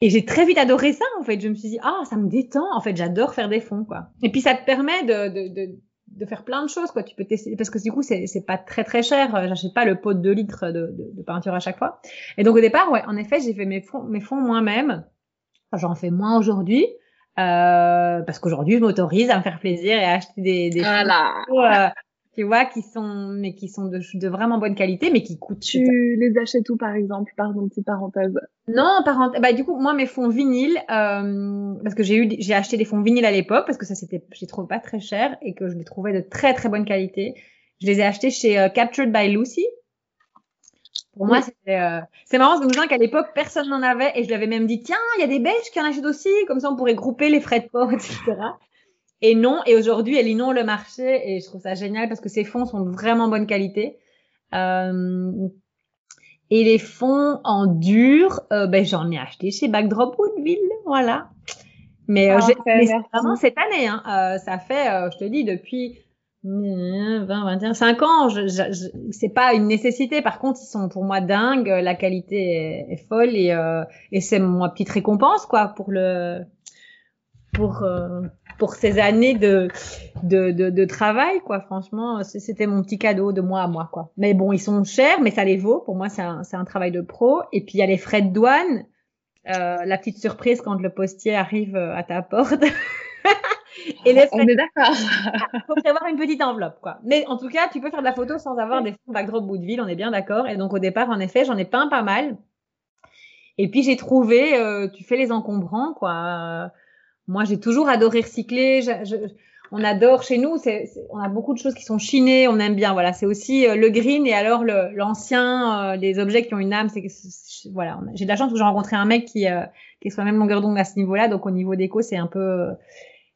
[SPEAKER 2] Et j'ai très vite adoré ça, en fait. Je me suis dit, ah, ça me détend. En fait, j'adore faire des fonds, quoi. Et puis, ça te permet de, de, de de faire plein de choses quoi. Tu peux tester parce que du coup c'est c'est pas très très cher. Euh, j'achète pas le pot de 2 litres de, de, de, peinture à chaque fois. Et donc au départ ouais en effet j'ai fait mes fonds mes fonds moi-même. J'en fais moins aujourd'hui euh, parce qu'aujourd'hui je m'autorise à me faire plaisir et à acheter des des
[SPEAKER 3] voilà.
[SPEAKER 2] euh, tu vois, qui sont, mais qui sont de, de vraiment bonne qualité, mais qui coûtent.
[SPEAKER 3] Tu les achètes où, par exemple Pardon, petite parenthèse?
[SPEAKER 2] Non, parenthèse. Bah, du coup, moi, mes fonds vinyles, euh, parce que j'ai eu, j'ai acheté des fonds vinyles à l'époque, parce que ça, c'était, je les trouve pas très cher et que je les trouvais de très, très bonne qualité. Je les ai achetés chez euh, Captured by Lucy. Pour moi, c'était, euh... c'est marrant, c'est me qu'à l'époque, personne n'en avait et je lui avais même dit, tiens, il y a des Belges qui en achètent aussi, comme ça on pourrait grouper les frais de port, etc. Et non, et aujourd'hui, elle inonde le marché et je trouve ça génial parce que ces fonds sont de vraiment bonne qualité. Euh, et les fonds en dur, euh, ben, j'en ai acheté chez Backdrop Woodville, voilà. Mais, euh, ah, vraiment cette année, hein, euh, ça fait, euh, je te dis, depuis 20, 21, 5 ans, je, je, c'est pas une nécessité. Par contre, ils sont pour moi dingues, la qualité est, est folle et, et c'est ma petite récompense, quoi, pour le, pour pour ces années de, de, de, de travail, quoi. Franchement, c'était mon petit cadeau de moi à moi, quoi. Mais bon, ils sont chers, mais ça les vaut. Pour moi, c'est un, un travail de pro. Et puis, il y a les frais de douane. Euh, la petite surprise quand le postier arrive euh, à ta porte. Et les
[SPEAKER 3] On est d'accord.
[SPEAKER 2] Il faut prévoir une petite enveloppe, quoi. Mais en tout cas, tu peux faire de la photo sans avoir des fonds backdrop bout de ville, on est bien d'accord. Et donc, au départ, en effet, j'en ai peint pas mal. Et puis, j'ai trouvé, euh, tu fais les encombrants, quoi. Euh, moi, j'ai toujours adoré recycler. Je, je, on adore chez nous, c'est, on a beaucoup de choses qui sont chinées, on aime bien. Voilà, c'est aussi euh, le green et alors le, l'ancien, euh, les objets qui ont une âme. C'est, voilà, j'ai de la chance que j'ai rencontré un mec qui, euh, qui est sur la même longueur d'onde à ce niveau-là. Donc au niveau déco, c'est un peu,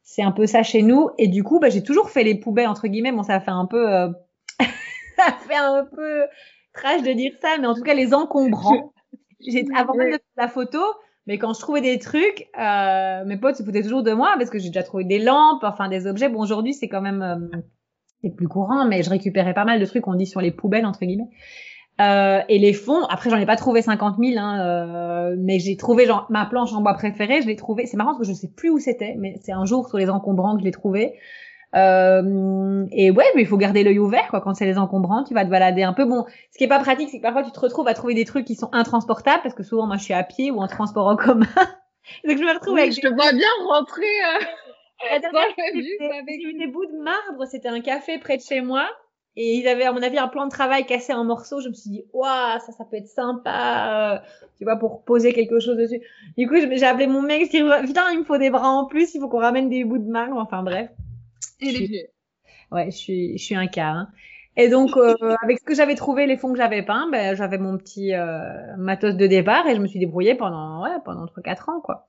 [SPEAKER 2] c'est un peu ça chez nous. Et du coup, bah, j'ai toujours fait les poubelles entre guillemets. Bon, ça fait un peu, ça fait un peu trash de dire ça, mais en tout cas les encombrants. J'ai, avant même de faire la photo, mais quand je trouvais des trucs, euh, mes potes se foutaient toujours de moi parce que j'ai déjà trouvé des lampes, enfin des objets. Bon, aujourd'hui, c'est quand même euh, c'est plus courant, mais je récupérais pas mal de trucs qu'on dit sur les poubelles entre guillemets. Euh, et les fonds, après j'en ai pas trouvé 50 000, hein, euh, mais j'ai trouvé genre ma planche en bois préférée, je l'ai trouvé. C'est marrant parce que je sais plus où c'était, mais c'est un jour sur les encombrants que je l'ai trouvé. Euh, et ouais, mais il faut garder l'œil ouvert quoi. Quand c'est les encombrants, tu vas te balader un peu. Bon, ce qui est pas pratique, c'est que parfois tu te retrouves à trouver des trucs qui sont intransportables parce que souvent moi je suis à pied ou en transport en commun. Donc je me retrouve
[SPEAKER 3] Oui,
[SPEAKER 2] avec
[SPEAKER 3] je
[SPEAKER 2] des-
[SPEAKER 3] te vois bien rentrer. euh,
[SPEAKER 2] La dernière eu des bouts de marbre, c'était un café près de chez moi. Et ils avaient, à mon avis, un plan de travail cassé en morceaux. Je me suis dit, waouh, ça, ça peut être sympa, euh, tu vois, pour poser quelque chose dessus. Du coup, j'ai appelé mon mec, je dis, putain, il me faut des bras en plus, il faut qu'on ramène des bouts de marbre. Enfin, bref.
[SPEAKER 3] Et les vieux.
[SPEAKER 2] Ouais, je suis, je suis un cas. hein. Et donc, euh, avec ce que j'avais trouvé, les fonds que j'avais peints, ben, j'avais mon petit euh, matos de départ et je me suis débrouillée pendant, ouais, pendant 3-4 ans, quoi.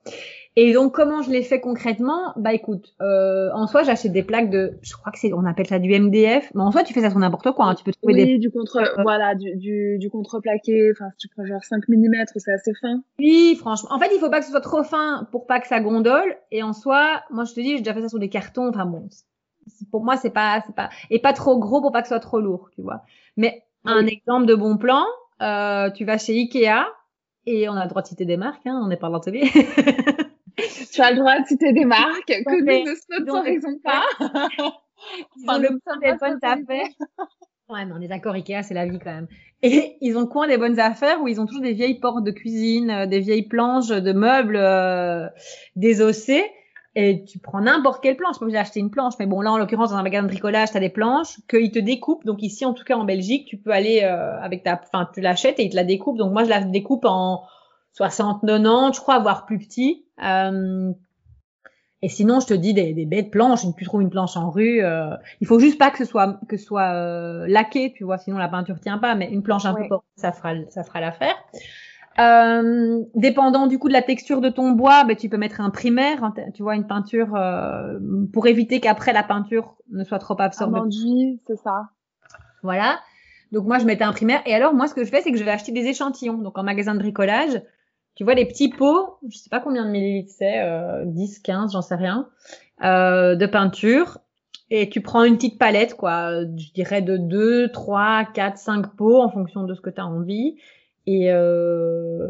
[SPEAKER 2] Et donc, comment je l'ai fait concrètement? Bah, écoute, euh, en soi, j'achète des plaques de, je crois que c'est, on appelle ça du MDF, mais en soi, tu fais ça sur n'importe quoi. Hein. Tu peux trouver
[SPEAKER 3] Oui,
[SPEAKER 2] des
[SPEAKER 3] du contre, voilà, du, du, du contreplaqué. Enfin, tu prends genre 5 mm, c'est assez fin.
[SPEAKER 2] Oui, franchement. En fait, il faut pas que ce soit trop fin pour pas que ça gondole. Et en soi, moi, je te dis, j'ai déjà fait ça sur des cartons. Enfin bon, pour moi, c'est pas, c'est pas, et pas trop gros pour pas que ce soit trop lourd, tu vois. Mais un exemple de bon plan, euh, tu vas chez Ikea et on a le droit de citer des marques, hein, on n'est pas dans télé.
[SPEAKER 3] Tu as le droit de citer des marques que nous ne sponsorisons pas. Enfin,
[SPEAKER 2] le coin des bonnes affaires. Ouais, mais on est d'accord, Ikea, c'est la vie quand même. Et ils ont le coin des bonnes affaires où ils ont toujours des vieilles portes de cuisine, euh, des vieilles planches de meubles euh, désossées. Et tu prends n'importe quelle planche. Moi, j'ai acheté une planche, mais bon, là, en l'occurrence, dans un magasin de bricolage, tu as des planches qu'ils te découpent. Donc ici, en tout cas, en Belgique, tu peux aller euh, avec ta... Enfin, tu l'achètes et ils te la découpent. Donc moi, je la découpe en 60, 90, je crois, voire plus petit. Euh, et sinon, je te dis des, des bêtes planches. Tu trouves une planche en rue. euh, il faut juste pas que ce soit que ce soit euh, laqué, tu vois. Sinon, la peinture tient pas. Mais une planche un peu portée, ça fera ça fera l'affaire. Euh, dépendant du coup de la texture de ton bois, ben, tu peux mettre un primaire, hein, tu vois, une peinture euh, pour éviter qu'après la peinture ne soit trop absorbée.
[SPEAKER 3] Un enduit, c'est ça.
[SPEAKER 2] Voilà. Donc moi, je mettais un primaire. Et alors, moi, ce que je fais, c'est que je vais acheter des échantillons. Donc en magasin de bricolage, tu vois les petits pots, je sais pas combien de millilitres c'est, euh, 10, 15, j'en sais rien, euh, de peinture. Et tu prends une petite palette, quoi, je dirais de 2, 3, 4, 5 pots en fonction de ce que tu as envie. Et, euh,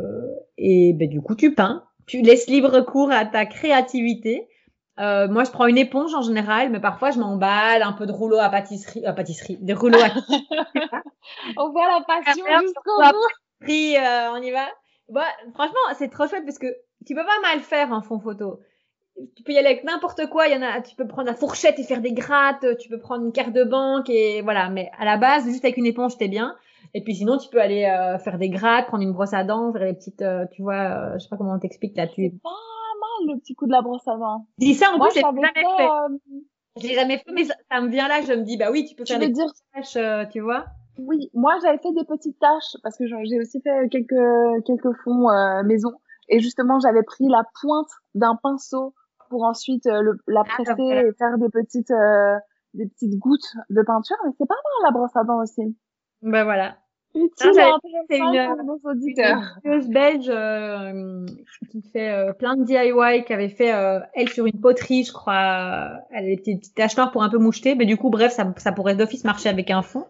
[SPEAKER 2] et ben, du coup, tu peins. Tu laisses libre cours à ta créativité. Euh, moi, je prends une éponge en général, mais parfois je m'emballe un peu de rouleau à pâtisserie, à pâtisserie, des rouleaux à
[SPEAKER 3] On voit la passion jusqu'au bout.
[SPEAKER 2] euh, on y va. Bah, franchement, c'est trop chouette parce que tu peux pas mal faire un fond photo. Tu peux y aller avec n'importe quoi. Il y en a, tu peux prendre la fourchette et faire des grattes. Tu peux prendre une carte de banque et voilà. Mais à la base, juste avec une éponge, t'es bien. Et puis sinon, tu peux aller euh, faire des grattes, prendre une brosse à dents, faire des petites, euh, tu vois, euh, je sais pas comment on t'explique là. Tu
[SPEAKER 3] C'est pas mal le petit coup de la brosse à dents.
[SPEAKER 2] dis ça en
[SPEAKER 3] Moi,
[SPEAKER 2] plus, jamais
[SPEAKER 3] fait,
[SPEAKER 2] fait.
[SPEAKER 3] euh,
[SPEAKER 2] Je l'ai jamais fait, mais ça, ça me vient là. Je me dis, bah oui, tu peux
[SPEAKER 3] tu
[SPEAKER 2] faire des
[SPEAKER 3] dire
[SPEAKER 2] tâches, euh, tu vois.
[SPEAKER 3] Oui, moi j'avais fait des petites tâches parce que j'ai aussi fait quelques quelques fonds euh, maison et justement j'avais pris la pointe d'un pinceau pour ensuite euh, le, la presser
[SPEAKER 2] voilà.
[SPEAKER 3] et faire des petites euh, des petites gouttes de peinture mais c'est pas mal la brosse à dents aussi.
[SPEAKER 2] Ben voilà.
[SPEAKER 3] Utile
[SPEAKER 2] c'est une-
[SPEAKER 3] pour nos auditeurs.
[SPEAKER 2] une belge euh, qui fait euh, plein de DIY, qui avait fait euh, elle sur une poterie, je crois. euh, Elle a des petites, petites taches noires pour un peu moucheter, mais du coup, bref, ça, ça pourrait d'office marcher avec un fond.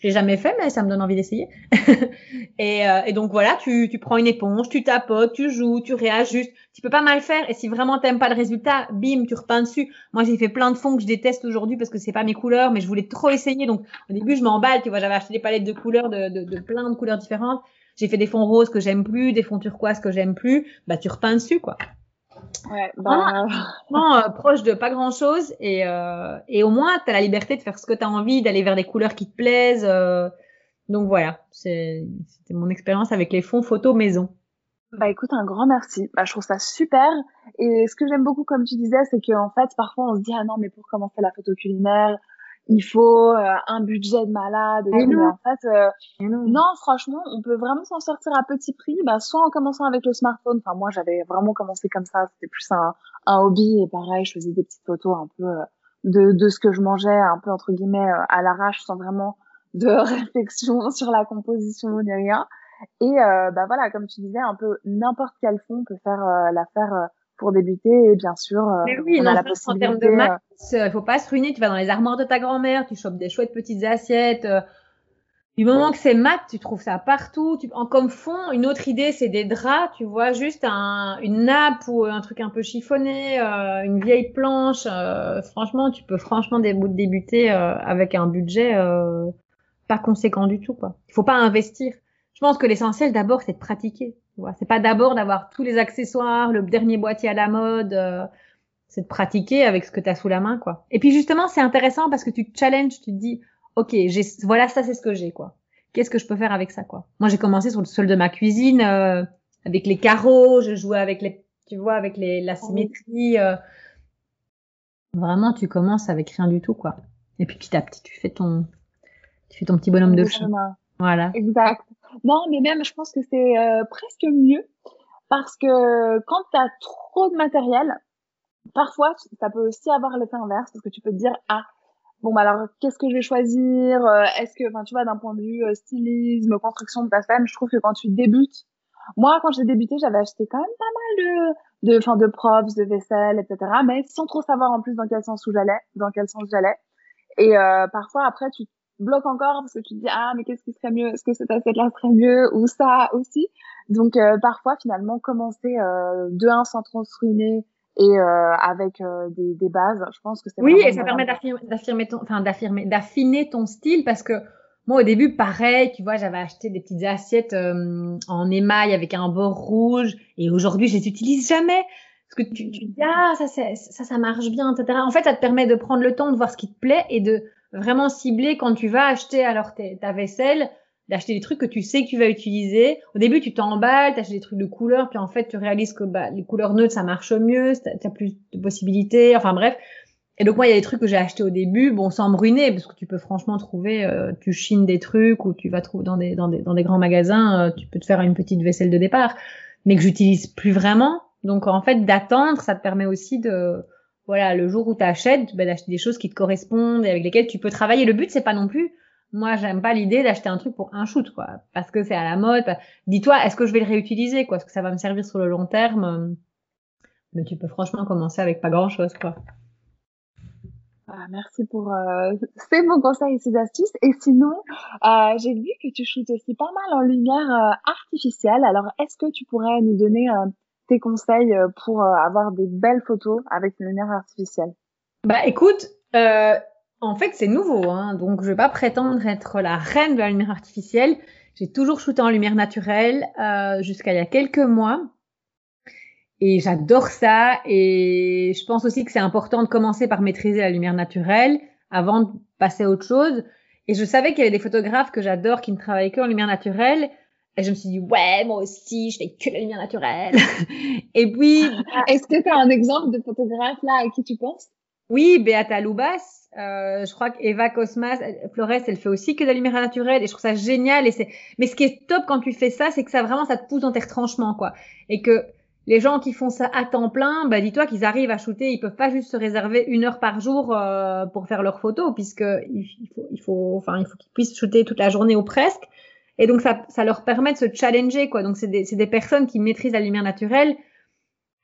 [SPEAKER 2] Je l'ai jamais fait, mais ça me donne envie d'essayer. et, euh, et donc voilà, tu, tu prends une éponge, tu tapotes, tu joues, tu réajustes. Tu peux pas mal faire. Et si vraiment t'aimes pas le résultat, bim, tu repeins dessus. Moi, j'ai fait plein de fonds que je déteste aujourd'hui parce que c'est pas mes couleurs, mais je voulais trop essayer. Donc au début, je m'emballe. Tu vois, j'avais acheté des palettes de couleurs de, de, de plein de couleurs différentes. J'ai fait des fonds roses que j'aime plus, des fonds turquoises que j'aime plus. Bah, tu repeins dessus, quoi. Ouais, bah... vraiment, proche de pas grand chose et, et au moins tu as la liberté de faire ce que tu as envie, d'aller vers des couleurs qui te plaisent. donc voilà, c'était mon expérience avec les fonds photos maison.
[SPEAKER 3] Bah écoute, un grand merci. Bah, je trouve ça super. Et ce que j'aime beaucoup, comme tu disais, c'est qu'en fait, parfois, on se dit, ah non, mais pour commencer la photo culinaire, il faut euh, un budget de malade. Et Mais en fait, euh, non. franchement, on peut vraiment s'en sortir à petit prix. Bah, soit en commençant avec le smartphone. Enfin, moi, j'avais vraiment commencé comme ça. C'était plus un, un hobby. Et pareil, je faisais des petites photos un peu euh, de, de ce que je mangeais, un peu entre guillemets à l'arrache, sans vraiment de réflexion sur la composition ni rien. Et bah voilà, comme tu disais, un peu n'importe quel fond peut faire l'affaire pour débuter et bien sûr
[SPEAKER 2] euh, Mais oui, on a la possibilité en termes de euh, maths, il faut pas se ruiner tu vas dans les armoires de ta grand-mère tu chopes des chouettes petites assiettes euh, du moment que c'est mat tu trouves ça partout tu... en comme fond une autre idée c'est des draps tu vois juste un, une nappe ou un truc un peu chiffonné une vieille planche franchement tu peux franchement débuter avec un budget pas conséquent du tout quoi. Il faut pas investir. Je pense que l'essentiel d'abord c'est de pratiquer c'est pas d'abord d'avoir tous les accessoires, le dernier boîtier à la mode. Euh, c'est de pratiquer avec ce que tu as sous la main, quoi. Et puis justement, c'est intéressant parce que tu te challenges, tu te dis, ok, j'ai, voilà, ça c'est ce que j'ai, quoi. Qu'est-ce que je peux faire avec ça, quoi? Moi, j'ai commencé sur le sol de ma cuisine euh, avec les carreaux, je jouais avec les, tu vois, avec les, la symétrie. Euh. Vraiment, tu commences avec rien du tout, quoi. Et puis petit à petit, tu fais ton, tu fais ton petit bonhomme de chemin. Voilà.
[SPEAKER 3] Exact. Non, mais même, je pense que c'est euh, presque mieux parce que quand tu as trop de matériel, parfois, ça peut aussi avoir l'effet inverse parce que tu peux te dire, ah, bon, bah alors, qu'est-ce que je vais choisir euh, Est-ce que, enfin, tu vois, d'un point de vue euh, stylisme, construction de ta femme, je trouve que quand tu débutes, moi, quand j'ai débuté, j'avais acheté quand même pas mal de, de, enfin, de props, de vaisselle, etc., mais sans trop savoir en plus dans quel sens où j'allais, dans quel sens j'allais. Et parfois, après, tu bloque encore parce que tu te dis ah mais qu'est-ce qui serait mieux? Est-ce que cette assiette là serait mieux? Ou ça aussi. Donc euh, parfois finalement commencer euh, de un sans trop se ruiner et euh, avec euh, des, des, bases je pense que c'est
[SPEAKER 2] oui et ça permet d'affirmer ton enfin d'affirmer d'affiner ton style parce que moi au début pareil tu vois j'avais acheté des petites assiettes en émail avec un bord rouge et aujourd'hui je les utilise jamais parce que tu, tu dis ah ça, ça ça marche bien etc en fait ça te permet de prendre le temps de voir ce qui te plaît et de vraiment ciblé quand tu vas acheter alors ta vaisselle, d'acheter des trucs que tu sais que tu vas utiliser. Au début, tu t'emballes, tu achètes des trucs de couleurs, puis en fait, tu réalises que bah, les couleurs neutres, ça marche mieux, tu as plus de possibilités, enfin bref. Et donc moi, il y a des trucs que j'ai achetés au début, bon, sans me parce que tu peux franchement trouver, euh, tu chines des trucs ou tu vas trouver dans des, dans des, dans des grands magasins, euh, tu peux te faire une petite vaisselle de départ, mais que j'utilise plus vraiment. Donc en fait, d'attendre, ça te permet aussi de, voilà, le jour où tu achètes, bah, d'acheter des choses qui te correspondent et avec lesquelles tu peux travailler. Le but, c'est pas non plus, moi, j'aime pas l'idée d'acheter un truc pour un shoot, quoi, parce que c'est à la mode. Dis-toi, est-ce que je vais le réutiliser, quoi, est-ce que ça va me servir sur le long terme? Mais tu peux franchement commencer avec pas grand-chose, quoi.
[SPEAKER 3] Ah, merci pour euh, ces bons conseils et ces astuces. Et sinon, euh, j'ai vu que tu shootes aussi pas mal en lumière euh, artificielle. Alors, est-ce que tu pourrais nous donner euh, tes conseils euh, pour euh, avoir des belles photos avec une lumière artificielle?
[SPEAKER 2] Bah écoute, euh, en fait c'est nouveau, hein, donc je vais pas prétendre être la reine de la lumière artificielle. J'ai toujours shooté en lumière naturelle euh, jusqu'à il y a quelques mois. Et j'adore ça. Et je pense aussi que c'est important de commencer par maîtriser la lumière naturelle avant de passer à autre chose. Et je savais qu'il y avait des photographes que j'adore qui ne travaillent que en lumière naturelle. Et je me suis dit, ouais, moi aussi, je fais que la lumière naturelle. et puis.
[SPEAKER 3] Est-ce que tu as un exemple de photographe là à qui tu penses?
[SPEAKER 2] Oui, Beata Lubas. Euh, je crois qu'Eva Cosmas, Flores, elle fait aussi que de la lumière naturelle et je trouve ça génial. Et c'est, mais ce qui est top quand tu fais ça, c'est que ça vraiment, ça te pousse dans tes retranchements, quoi. Et que les gens qui font ça à temps plein, bah dis-toi qu'ils arrivent à shooter, ils peuvent pas juste se réserver une heure par jour euh, pour faire leurs photos, puisque il faut, il faut, enfin, il faut qu'ils puissent shooter toute la journée ou presque. Et donc, ça, ça leur permet de se challenger, quoi. Donc, c'est des, des, personnes qui maîtrisent la lumière naturelle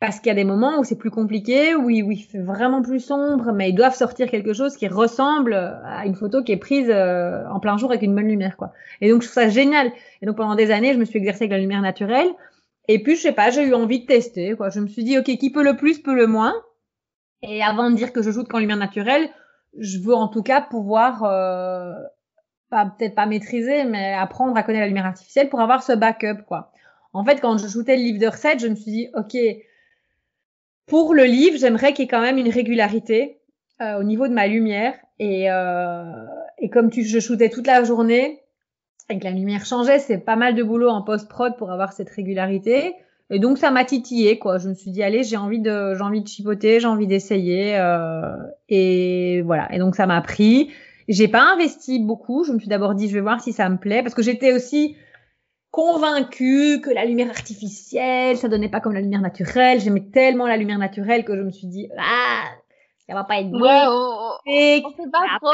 [SPEAKER 2] parce qu'il y a des moments où c'est plus compliqué, où il, où il, fait vraiment plus sombre, mais ils doivent sortir quelque chose qui ressemble à une photo qui est prise euh, en plein jour avec une bonne lumière, quoi. Et donc, je trouve ça génial. Et donc, pendant des années, je me suis exercée avec la lumière naturelle. Et puis, je sais pas, j'ai eu envie de tester, quoi. Je me suis dit, OK, qui peut le plus, peut le moins. Et avant de dire que je joue qu'en lumière naturelle, je veux en tout cas pouvoir euh, peut-être pas maîtriser, mais apprendre à connaître la lumière artificielle pour avoir ce backup, quoi. En fait, quand je shootais le livre de recettes, je me suis dit, OK, pour le livre, j'aimerais qu'il y ait quand même une régularité euh, au niveau de ma lumière. Et, euh, et comme tu, je shootais toute la journée et que la lumière changeait, c'est pas mal de boulot en post-prod pour avoir cette régularité. Et donc ça m'a titillé quoi. Je me suis dit allez j'ai envie de j'ai envie de chipoter, j'ai envie d'essayer euh, et voilà. Et donc ça m'a pris. J'ai pas investi beaucoup. Je me suis d'abord dit je vais voir si ça me plaît parce que j'étais aussi convaincue que la lumière artificielle ça donnait pas comme la lumière naturelle. J'aimais tellement la lumière naturelle que je me suis dit ah ça va pas être bon.
[SPEAKER 3] Ouais, on, on, on fait pas trop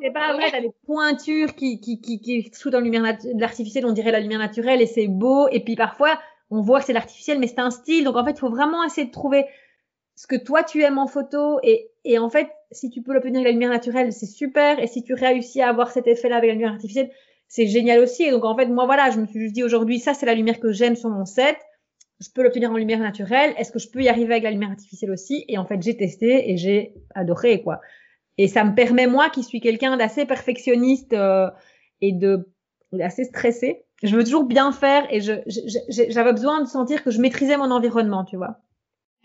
[SPEAKER 2] C'est pas vrai, t'as des pointures qui, qui, qui, qui sous dans la lumière artificielle, on dirait la lumière naturelle et c'est beau. Et puis parfois, on voit que c'est l'artificiel, mais c'est un style. Donc en fait, il faut vraiment essayer de trouver ce que toi tu aimes en photo. Et, et en fait, si tu peux l'obtenir avec la lumière naturelle, c'est super. Et si tu réussis à avoir cet effet-là avec la lumière artificielle, c'est génial aussi. Et donc en fait, moi voilà, je me suis dit aujourd'hui, ça c'est la lumière que j'aime sur mon set. Je peux l'obtenir en lumière naturelle. Est-ce que je peux y arriver avec la lumière artificielle aussi? Et en fait, j'ai testé et j'ai adoré quoi. Et ça me permet moi, qui suis quelqu'un d'assez perfectionniste euh, et de assez stressé, je veux toujours bien faire et j'avais besoin de sentir que je maîtrisais mon environnement, tu vois.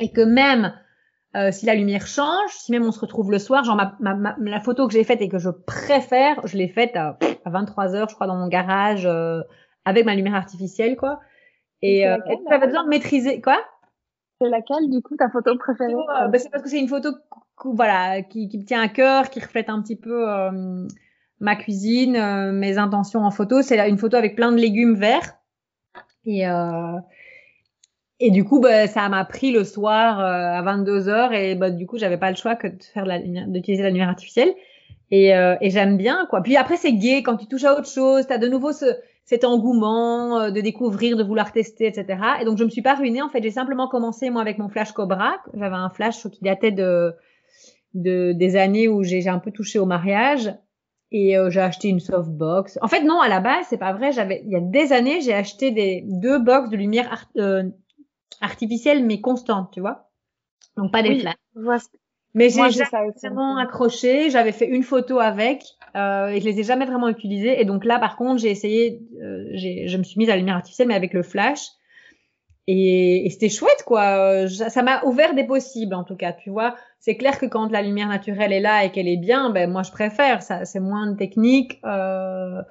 [SPEAKER 2] Et que même euh, si la lumière change, si même on se retrouve le soir, genre ma, ma, la photo que j'ai faite et que je préfère, je l'ai faite à, à 23 heures, je crois, dans mon garage euh, avec ma lumière artificielle, quoi. Et euh, j'avais besoin de maîtriser, quoi
[SPEAKER 3] C'est laquelle, du coup, ta photo préférée
[SPEAKER 2] euh, bah, C'est parce que c'est une photo, voilà, qui, qui me tient à cœur, qui reflète un petit peu euh, ma cuisine, euh, mes intentions en photo. C'est une photo avec plein de légumes verts. Et, euh, et du coup, bah, ça m'a pris le soir euh, à 22 heures et bah, du coup, j'avais pas le choix que de faire d'utiliser la lumière artificielle. Et, euh, et j'aime bien quoi. Puis après, c'est gay quand tu touches à autre chose. T'as de nouveau ce, cet engouement de découvrir, de vouloir tester, etc. Et donc, je me suis pas ruinée. En fait, j'ai simplement commencé moi avec mon flash Cobra. J'avais un flash qui datait de, de des années où j'ai un peu touché au mariage et euh, j'ai acheté une softbox. En fait, non, à la base, c'est pas vrai. J'avais, il y a des années, j'ai acheté des deux box de lumière euh, artificielle mais constante, tu vois. Donc pas des
[SPEAKER 3] oui,
[SPEAKER 2] flashs. Mais j'ai vraiment accroché. J'avais fait une photo avec euh, et je les ai jamais vraiment utilisées. Et donc là, par contre, j'ai essayé. Euh, je me suis mise à la lumière artificielle mais avec le flash. Et, et c'était chouette, quoi. Ça m'a ouvert des possibles, en tout cas. Tu vois, c'est clair que quand la lumière naturelle est là et qu'elle est bien, ben moi je préfère. Ça, c'est moins de technique, euh,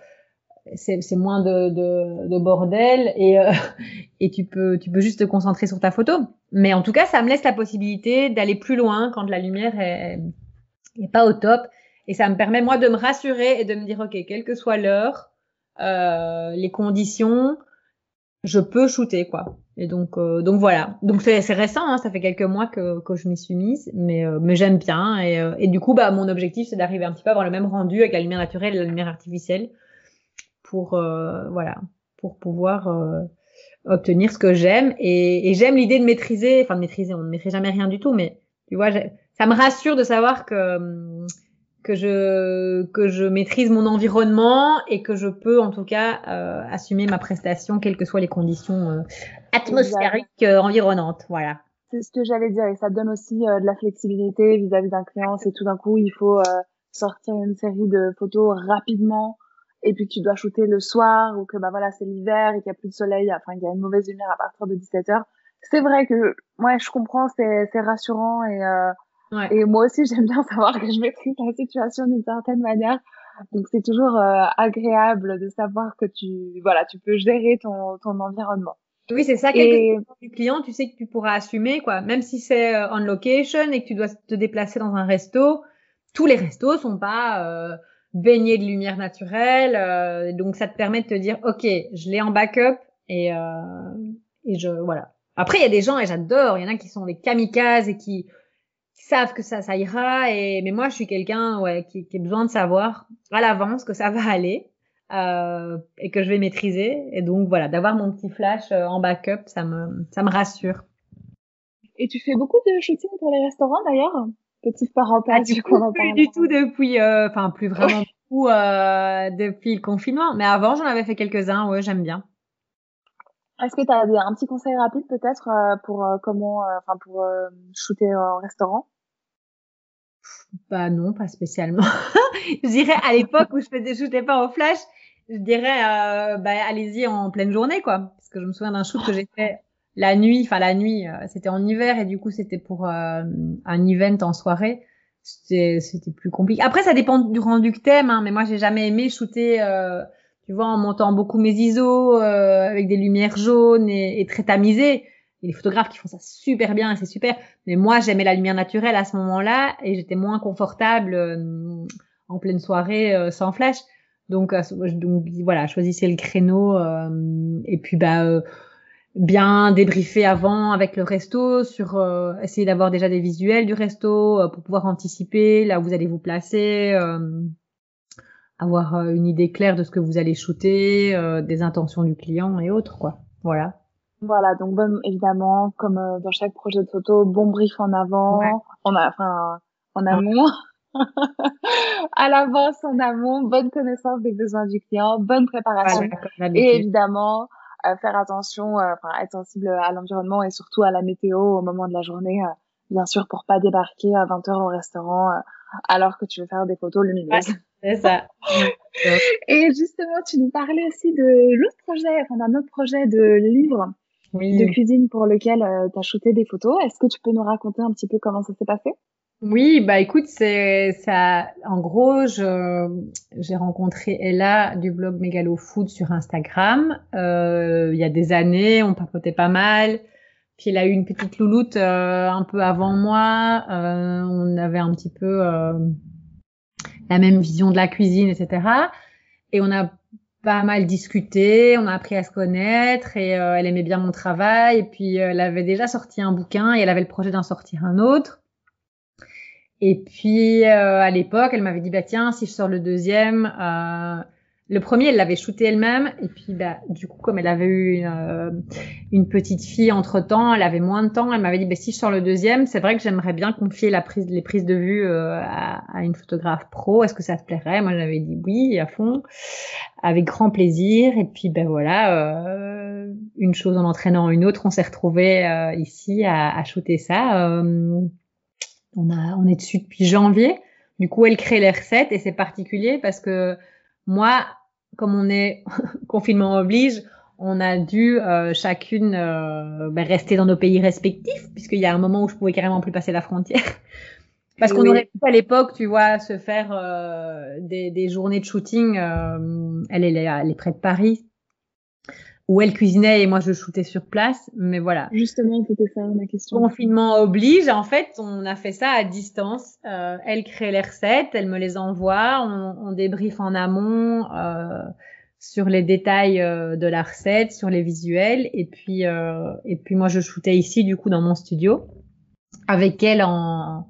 [SPEAKER 2] c'est, moins de, de, de, bordel et euh, et tu peux tu peux juste te concentrer sur ta photo. Mais en tout cas, ça me laisse la possibilité d'aller plus loin quand la lumière est, est pas au top. Et ça me permet moi de me rassurer et de me dire ok, quelle que soit l'heure, euh, les conditions, je peux shooter quoi. Et donc, euh, donc voilà. Donc c'est, c'est récent, hein, ça fait quelques mois que, que je m'y suis mise, mais, euh, mais j'aime bien. Et, euh, et du coup, bah, mon objectif, c'est d'arriver un petit peu à avoir le même rendu avec la lumière naturelle et la lumière artificielle pour, euh, voilà, pour pouvoir obtenir ce que j'aime. Et, et j'aime l'idée de maîtriser, enfin de maîtriser, on ne maîtrise jamais rien du tout, mais tu vois, ça me rassure de savoir que hum, que je que je maîtrise mon environnement et que je peux en tout cas euh, assumer ma prestation quelles que soient les conditions euh, atmosphériques euh, environnantes. Voilà.
[SPEAKER 3] C'est ce que j'allais dire et ça donne aussi euh, de la flexibilité vis-à-vis d'un client. C'est tout d'un coup il faut euh, sortir une série de photos rapidement et puis tu dois shooter le soir ou que bah voilà c'est l'hiver et qu'il y a plus de soleil enfin il y a une mauvaise lumière à partir de 17 heures c'est vrai que ouais je comprends c'est c'est rassurant et
[SPEAKER 2] Ouais.
[SPEAKER 3] Et moi aussi, j'aime bien savoir que je maîtrise la situation d'une certaine manière. Donc, c'est toujours euh, agréable de savoir que tu, voilà, tu peux gérer ton, ton environnement.
[SPEAKER 2] Oui, c'est ça. Et... du client, tu sais que tu pourras assumer, quoi. Même si c'est euh, on location et que tu dois te déplacer dans un resto, tous les restos sont pas euh, baignés de lumière naturelle. Euh, donc, ça te permet de te dire, ok, je l'ai en backup et euh, et je voilà. Après, il y a des gens et j'adore. Il y en a qui sont des kamikazes et qui savent que ça, ça ira. Et mais moi, je suis quelqu'un ouais, qui, qui a besoin de savoir à l'avance que ça va aller euh, et que je vais maîtriser. Et donc voilà, d'avoir mon petit flash euh, en backup, ça me, ça me rassure.
[SPEAKER 3] Et tu fais beaucoup de shooting pour les restaurants d'ailleurs? Petite parenthèse.
[SPEAKER 2] Ah, du coup, plus du tout depuis, euh, enfin plus vraiment beaucoup euh, depuis le confinement. Mais avant, j'en avais fait quelques-uns. Ouais, j'aime bien.
[SPEAKER 3] Est-ce que tu as un petit conseil rapide peut-être euh, pour euh, comment, euh, enfin pour shooter en restaurant?
[SPEAKER 2] Bah non, pas spécialement. je dirais à l'époque où je faisais shooter pas au flash, je dirais bah allez-y en pleine journée quoi, parce que je me souviens d'un shoot que j'ai fait la nuit, enfin la nuit, euh, c'était en hiver et du coup c'était pour euh, un event en soirée. C'était plus compliqué. Après, ça dépend du rendu que t'aimes, hein, mais moi j'ai jamais aimé shooter, euh, tu vois, en montant beaucoup mes ISO avec des lumières jaunes et, et très tamisées. Il y a des photographes qui font ça super bien c'est super. Mais moi, j'aimais la lumière naturelle à ce moment-là et j'étais moins confortable en pleine soirée sans flash. Donc, donc voilà, choisissez le créneau et puis bah bien débriefer avant avec le resto sur euh, essayer d'avoir déjà des visuels du resto euh, pour pouvoir anticiper là où vous allez vous placer euh, avoir une idée claire de ce que vous allez shooter des intentions du client et autres quoi. Voilà.
[SPEAKER 3] Voilà donc bon évidemment comme dans chaque projet de photo bon brief en avant on a enfin en amont. À l'avance en amont bonne connaissance des besoins du client bonne préparation. Et évidemment faire attention, euh, enfin être sensible à l'environnement et surtout à la météo au moment de la journée, euh, bien sûr pour pas débarquer à 20 heures au restaurant euh, alors que tu veux faire des photos lumineuses.
[SPEAKER 2] c'est ça.
[SPEAKER 3] et justement, tu nous parlais aussi de l'autre projet, enfin d'un autre projet de livre de cuisine pour lequel tu as shooté des photos. Est-ce que tu peux nous raconter un petit peu comment ça s'est passé?
[SPEAKER 2] Oui, bah écoute, c'est ça. En gros, j'ai rencontré Ella du blog Megalo Food sur Instagram. Euh, il y a des années, on papotait pas mal. Puis elle a eu une petite louloute euh, un peu avant moi. Euh, on avait un petit peu euh, la même vision de la cuisine, etc. Et on a pas mal discuté, on a appris à se connaître et euh, elle aimait bien mon travail. Et puis elle avait déjà sorti un bouquin et elle avait le projet d'en sortir un autre. Et puis euh, à l'époque, elle m'avait dit bah tiens, si je sors le deuxième, euh, le premier, elle l'avait shooté elle-même. Et puis bah du coup, comme elle avait eu une, euh, petite fille entre temps, elle avait moins de temps. Elle m'avait dit bah si je sors le deuxième, c'est vrai que j'aimerais bien confier la prise, les prises de vue euh, à, à, une photographe pro. Est-ce que ça te plairait? Moi, j'avais dit oui à fond, avec grand plaisir. Et puis ben voilà, une chose en entraînant une autre, on s'est retrouvé ici à, à shooter ça on a, on est dessus depuis janvier. Du coup, elle crée les recettes et c'est particulier parce que moi, comme on est confinement oblige, on a dû euh, chacune euh, ben, rester dans nos pays respectifs puisqu'il y a un moment où je pouvais carrément plus passer la frontière. Parce qu'on aurait pu à l'époque, tu vois, se faire euh, des, des, journées de shooting. elle, est, elle est près de Paris, où elle cuisinait et moi je shootais sur place. Mais voilà.
[SPEAKER 3] Justement, c'était ça ma question.
[SPEAKER 2] Confinement oblige. En fait, on a fait ça à distance. Euh, elle crée les recettes, elle me les envoie, on, on débriefe en amont euh, sur les détails euh, de la recette, sur les visuels. Et puis, euh, et puis moi je shootais ici du coup dans mon studio avec elle en,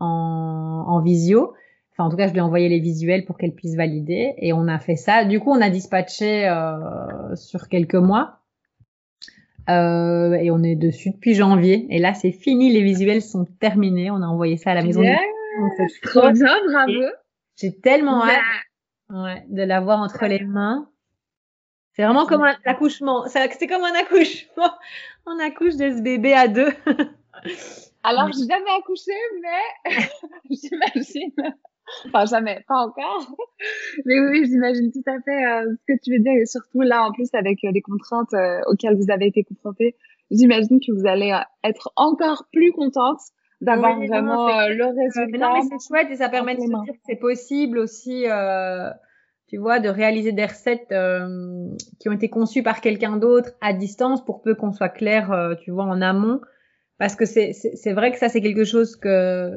[SPEAKER 2] en, en visio. Enfin, en tout cas, je lui ai envoyé les visuels pour qu'elle puisse valider. Et on a fait ça. Du coup, on a dispatché euh, sur quelques mois. Euh, et on est dessus depuis janvier. Et là, c'est fini. Les visuels sont terminés. On a envoyé ça à la maison.
[SPEAKER 3] Yeah. Trop bien, bravo.
[SPEAKER 2] J'ai tellement hâte ouais, de l'avoir entre les mains. C'est vraiment comme un accouchement. C'est comme un accouchement. On accouche de ce bébé à deux.
[SPEAKER 3] Alors, j'ai jamais accouché, mais j'imagine enfin jamais, pas encore. Mais oui, j'imagine tout à fait euh, ce que tu veux dire et surtout là en plus avec euh, les contraintes euh, auxquelles vous avez été confrontés, j'imagine que vous allez être encore plus contente d'avoir vraiment le résultat.
[SPEAKER 2] non, mais c'est chouette et ça permet de se dire que c'est possible aussi. tu vois, de réaliser des recettes qui ont été conçues par quelqu'un d'autre à distance pour peu qu'on soit clair, tu vois, en amont. Parce que c'est, vrai que ça, c'est quelque chose que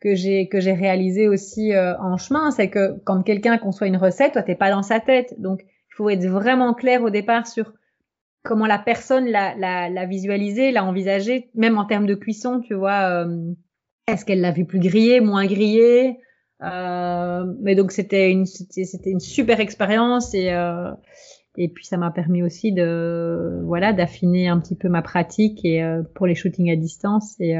[SPEAKER 2] que j'ai que j'ai réalisé aussi euh, en chemin, c'est que quand quelqu'un conçoit une recette, toi t'es pas dans sa tête, donc il faut être vraiment clair au départ sur comment la personne l'a l'a, l'a visualisé, l'a envisagé, même en termes de cuisson, tu vois. Euh, est-ce qu'elle l'a vu plus grillé, moins grillé euh, Mais donc c'était une c'était une super expérience et euh, et puis ça m'a permis aussi de voilà d'affiner un petit peu ma pratique et pour les shootings à distance et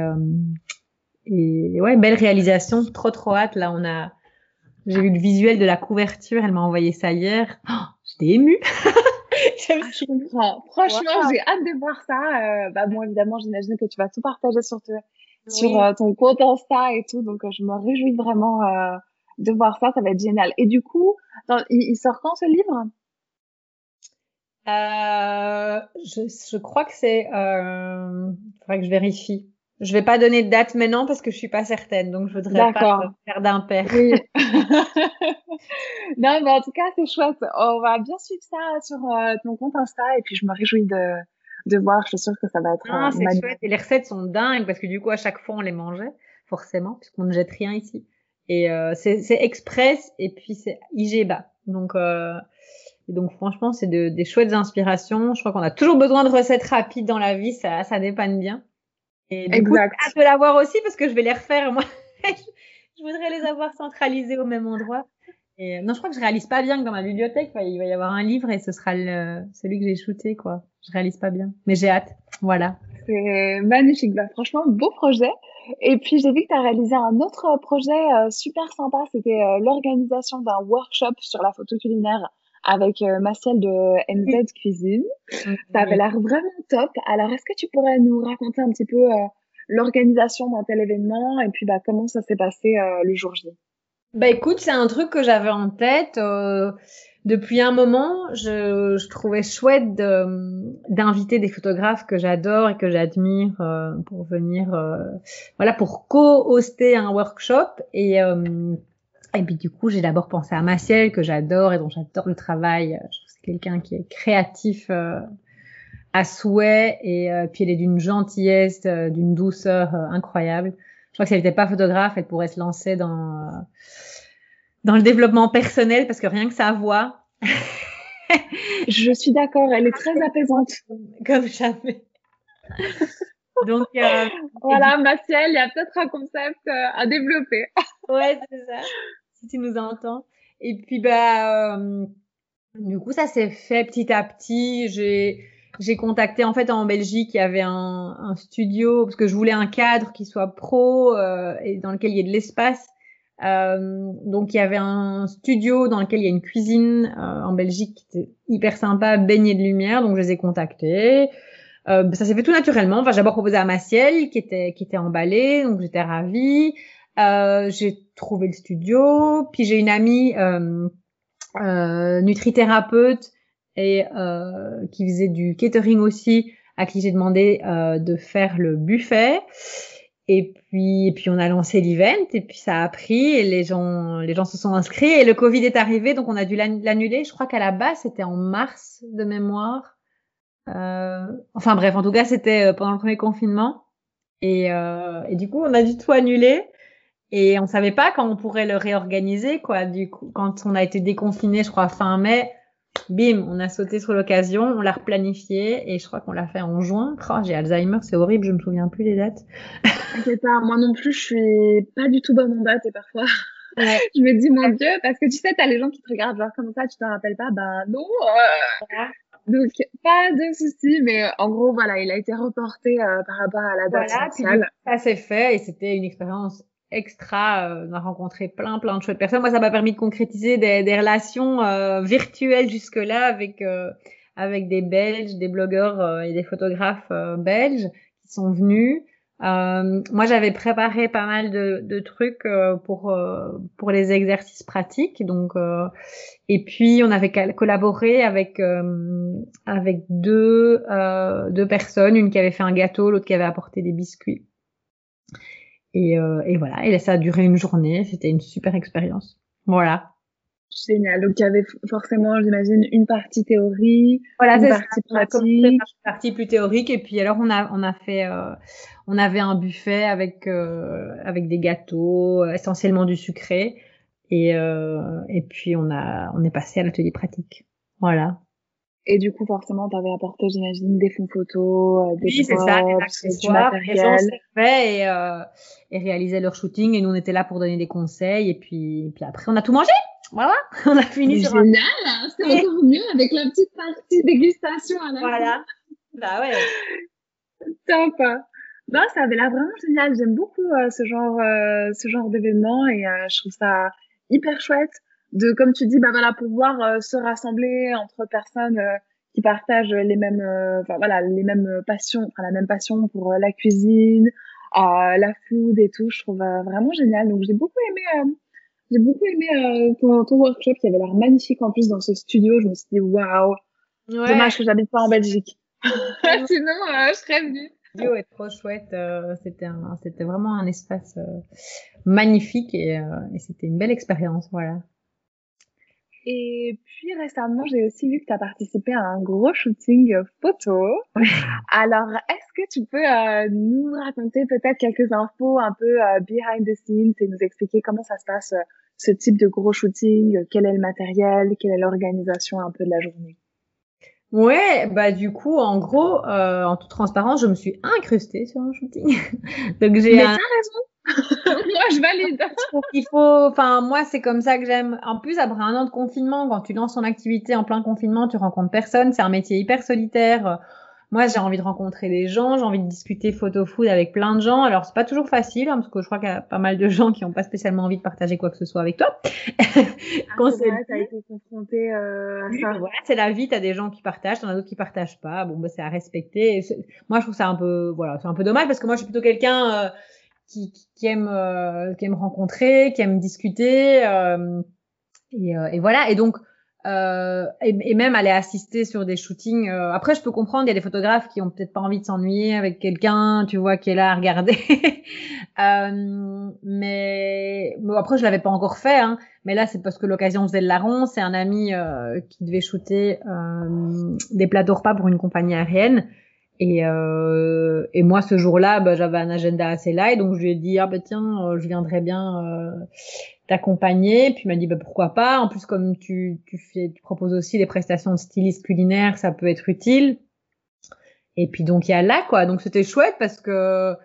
[SPEAKER 2] et ouais, belle réalisation, trop trop hâte. Là, on a, j'ai vu le visuel de la couverture, elle m'a envoyé ça hier. Oh, J'étais émue.
[SPEAKER 3] Ah, je comprends. Franchement, j'ai hâte de voir ça. Euh, bah bon, évidemment, j'imagine que tu vas tout partager sur, sur euh, ton compte Insta et tout, donc euh, je me réjouis vraiment euh, de voir ça. Ça va être génial. Et du coup, il, il, sort quand ce livre?
[SPEAKER 2] Euh, je, je, crois que c'est. Euh, faudrait que je vérifie. Je vais pas donner de date maintenant parce que je suis pas certaine, donc je voudrais pas faire d'impair. Oui.
[SPEAKER 3] non, mais en tout cas, c'est chouette. On va bien suivre ça sur euh, ton compte Insta et puis je me réjouis de, de voir. Je suis sûre que ça va être.
[SPEAKER 2] Ah, euh, c'est chouette. Et les recettes sont dingues parce que du coup, à chaque fois, on les mangeait, forcément, puisqu'on ne jette rien ici. Et euh, c'est express et puis c'est IGBA. Donc, euh, donc franchement, c'est de, des chouettes inspirations. Je crois qu'on a toujours besoin de recettes rapides dans la vie, ça, ça dépanne bien. Et du exact. coup, hâte de l'avoir aussi parce que je vais les refaire moi. je voudrais les avoir centralisés au même endroit. Et, non, je crois que je réalise pas bien que dans ma bibliothèque, il va y avoir un livre et ce sera le, celui que j'ai shooté, quoi. Je réalise pas bien, mais j'ai hâte. Voilà.
[SPEAKER 3] C'est magnifique. Bah, franchement, beau projet. Et puis, j'ai vu que tu as réalisé un autre projet euh, super sympa. C'était euh, l'organisation d'un workshop sur la photo culinaire avec euh, Marcel de NZ Cuisine. Ça avait l'air vraiment top. Alors, est-ce que tu pourrais nous raconter un petit peu euh, l'organisation d'un tel événement et puis bah, comment ça s'est passé euh, le jour J?
[SPEAKER 2] Bah écoute, c'est un truc que j'avais en tête. depuis un moment, je, je trouvais chouette d'inviter des photographes que j'adore et que j'admire pour venir, voilà, pour co-hoster un workshop. Et et puis du coup, j'ai d'abord pensé à Maciel, que j'adore et dont j'adore le travail. Je c'est quelqu'un qui est créatif euh, à souhait et euh, puis elle est d'une gentillesse, euh, d'une douceur incroyable. Je crois que si elle n'était pas photographe, elle pourrait se lancer dans dans le développement personnel parce que rien que sa voix.
[SPEAKER 3] je suis d'accord, elle est très apaisante.
[SPEAKER 2] Comme jamais.
[SPEAKER 3] Donc voilà, Maciel, il y a peut-être un concept à développer.
[SPEAKER 2] Ouais, c'est ça si tu nous entends. Et puis, bah, euh, du coup, ça s'est fait petit à petit. J'ai, j'ai contacté, en fait, en Belgique, il y avait un, un studio, parce que je voulais un cadre qui soit pro euh, et dans lequel il y ait de l'espace. Euh, donc, il y avait un studio dans lequel il y a une cuisine euh, en Belgique qui était hyper sympa, baignée de lumière. Donc, je les ai contactés. Euh, ça s'est fait tout naturellement. Enfin, j'ai d'abord proposé à Maciel, qui était qui était emballé, donc j'étais ravie. Euh, j'ai trouvé le studio, puis j'ai une amie euh, euh, nutrithérapeute et qui faisait du catering aussi, à qui j'ai demandé de faire le buffet. Et puis, et puis on a lancé l'event et puis ça a pris et les gens, les gens se sont inscrits et le Covid est arrivé donc on a dû l'annuler. Je crois qu'à la base c'était en mars de mémoire. Euh, enfin bref, en tout cas c'était pendant le premier confinement et, euh, et du coup on a dû tout annuler. Et on savait pas quand on pourrait le réorganiser, quoi. Du coup, quand on a été déconfiné, je crois fin mai, bim, on a sauté sur l'occasion, on l'a replanifié et je crois qu'on l'a fait en juin. Oh, j'ai Alzheimer, c'est horrible, je me souviens plus des dates.
[SPEAKER 3] T'inquiète pas, moi non plus, je suis pas du tout bonne en date et parfois. je me dis mon Dieu parce que tu sais t'as les gens qui te regardent genre comme ça tu te rappelles pas? Bah non euh... donc pas de souci mais euh, en gros voilà il a été reporté euh, par rapport à la date
[SPEAKER 2] voilà, ça s'est fait et c'était une expérience extra. Euh, on a rencontré plein, plein de chouettes personnes. Moi, ça m'a permis de concrétiser des, des relations euh, virtuelles jusque-là avec euh, avec des Belges, des blogueurs euh, et des photographes belges qui sont venus. moi, j'avais préparé pas mal de, de trucs pour pour les exercices pratiques. Donc, et puis on avait collaboré avec avec deux deux personnes, une qui avait fait un gâteau, l'autre qui avait apporté des biscuits. Et, euh, et voilà, et ça a duré une journée. C'était une super expérience. Voilà.
[SPEAKER 3] Génial. Donc il y avait forcément, j'imagine, une partie théorie, voilà, une partie pratique, une
[SPEAKER 2] partie plus théorique. Et puis alors on a on a fait, euh, on avait un buffet avec euh, avec des gâteaux, essentiellement du sucré. Et euh, et puis on a on est passé à l'atelier pratique. Voilà.
[SPEAKER 3] Et du coup, forcément, tu avais apporté, j'imagine, des fonds photos, euh, des
[SPEAKER 2] oui, c'est ça, des accessoires, du et, euh, et réalisaient leur shooting. Et nous, on était là pour donner des conseils. Et puis, et puis après, on a tout mangé. Voilà, on a fini
[SPEAKER 3] sur génial, un... Hein, c'est encore mieux avec la petite partie dégustation à la
[SPEAKER 2] Voilà. Bah ouais.
[SPEAKER 3] Top. Non, ça avait l'air vraiment génial. J'aime beaucoup euh, ce genre, euh, ce genre d'événement et euh, je trouve ça hyper chouette de comme tu dis bah voilà pouvoir euh, se rassembler entre personnes euh, qui partagent les mêmes euh, enfin voilà les mêmes passions enfin la même passion pour la cuisine la food et tout je trouve vraiment génial donc j'ai beaucoup aimé j'ai beaucoup aimé ton, ton, workshop qui avait l'air magnifique en plus dans ce studio je me suis dit waouh Dommage que j'habite pas en Belgique. Sinon, je serais venue
[SPEAKER 2] studio est trop chouette. Euh, c'était c'était vraiment un espace euh, magnifique et, euh, et c'était une belle expérience, voilà.
[SPEAKER 3] Et puis récemment, j'ai aussi vu que tu as participé à un gros shooting photo. Alors, est-ce que tu peux euh, nous raconter peut-être quelques infos un peu euh, behind the scenes et nous expliquer comment ça se passe ce type de gros shooting, quel est le matériel, quelle est l'organisation un peu de la journée?
[SPEAKER 2] Ouais, bah du coup, en gros, euh, en toute transparence, je me suis incrustée sur un shooting.
[SPEAKER 3] Donc j'ai. Mais un... t'as raison. Moi, je valide.
[SPEAKER 2] Il faut, enfin, moi, c'est comme ça que j'aime. En plus, après un an de confinement, quand tu lances ton activité en plein confinement, tu rencontres personne. C'est un métier hyper solitaire moi j'ai envie de rencontrer des gens, j'ai envie de discuter photo food avec plein de gens. Alors c'est pas toujours facile hein, parce que je crois qu'il y a pas mal de gens qui n'ont pas spécialement envie de partager quoi que ce soit avec toi.
[SPEAKER 3] Quand ah, t'as été confronté euh, à ça.
[SPEAKER 2] Voilà, c'est la vie. T'as des gens qui partagent, t'en as d'autres qui partagent pas. Bon, bah, c'est à respecter. Moi je trouve ça un peu, voilà, c'est un peu dommage parce que moi je suis plutôt quelqu'un euh, qui, qui, aime, euh, qui aime rencontrer, qui aime discuter. Euh, et, et, voilà. Et donc euh, et, et, même aller assister sur des shootings. Euh, après, je peux comprendre, il y a des photographes qui ont peut-être pas envie de s'ennuyer avec quelqu'un, tu vois, qui est là à regarder. euh, mais bon, après, je l'avais pas encore fait, hein, mais là, c'est parce que l'occasion faisait le larron. C'est un ami euh, qui devait shooter euh, des plateaux repas pour une compagnie aérienne. Et, euh, et moi, ce jour-là, bah, j'avais un agenda assez light, donc je lui ai dit ah bah tiens, je viendrais bien t'accompagner. Puis il m'a dit bah, pourquoi pas. En plus, comme tu, tu, fais, tu proposes aussi des prestations de styliste culinaire, ça peut être utile. Et puis donc il y a là quoi. Donc c'était chouette parce que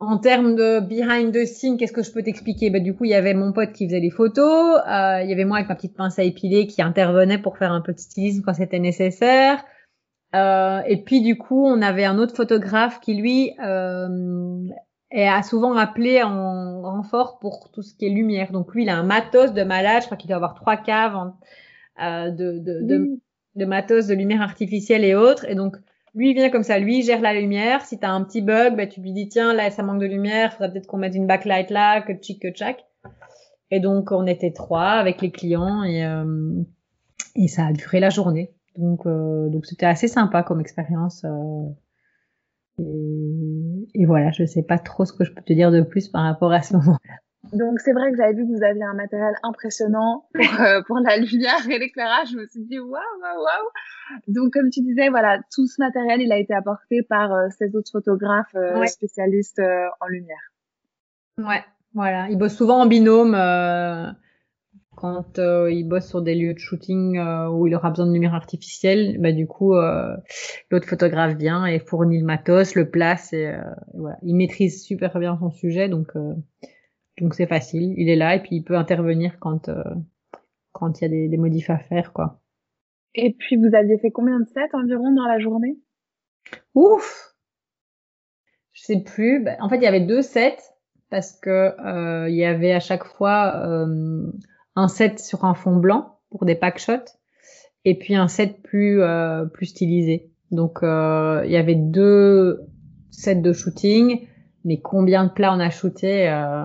[SPEAKER 2] en termes de behind the scene, qu'est-ce que je peux t'expliquer? Bah, Du coup, il y avait mon pote qui faisait les photos, euh, il y avait moi avec ma petite pince à épiler qui intervenait pour faire un peu de stylisme quand c'était nécessaire. Euh, et puis du coup, on avait un autre photographe qui lui euh, a souvent appelé en renfort pour tout ce qui est lumière. Donc lui, il a un matos de malade. Je crois qu'il doit avoir trois caves euh, de, de, de, de, matos de lumière artificielle et autres. Et donc lui, il vient comme ça. Lui, il gère la lumière. Si tu as un petit bug, bah, tu lui dis tiens, là, ça manque de lumière. Faudrait peut-être qu'on mette une backlight là, que tchic, que tchac. Et donc on était trois avec les clients et, euh, et ça a duré la journée. Donc euh, donc c'était assez sympa comme expérience. Euh, et, voilà, je sais pas trop ce que je peux te dire de plus par rapport à ce moment-là.
[SPEAKER 3] Donc c'est vrai que j'avais vu que vous aviez un matériel impressionnant pour, euh, pour la lumière et l'éclairage. Je me suis dit waouh waouh waouh. Donc comme tu disais, voilà, tout ce matériel il a été apporté par euh, ces autres photographes euh, spécialistes en lumière.
[SPEAKER 2] Ouais, voilà. Ils bossent souvent en binôme quand euh, il bosse sur des lieux de shooting euh, où il aura besoin de lumière artificielle, bah du coup euh, l'autre photographe vient et fournit le matos, le place et, voilà, il maîtrise super bien son sujet donc donc c'est facile, il est là et puis il peut intervenir quand quand il y a des, des modifs à faire quoi.
[SPEAKER 3] Et puis vous aviez fait combien de sets environ dans la journée?
[SPEAKER 2] Ouf, je sais plus. Bah, en fait il y avait deux sets parce que il y avait à chaque fois un set sur un fond blanc pour des pack shots et puis un set plus euh, plus stylisé. Donc euh, il y avait deux sets de shooting, mais combien de plats on a shooté euh,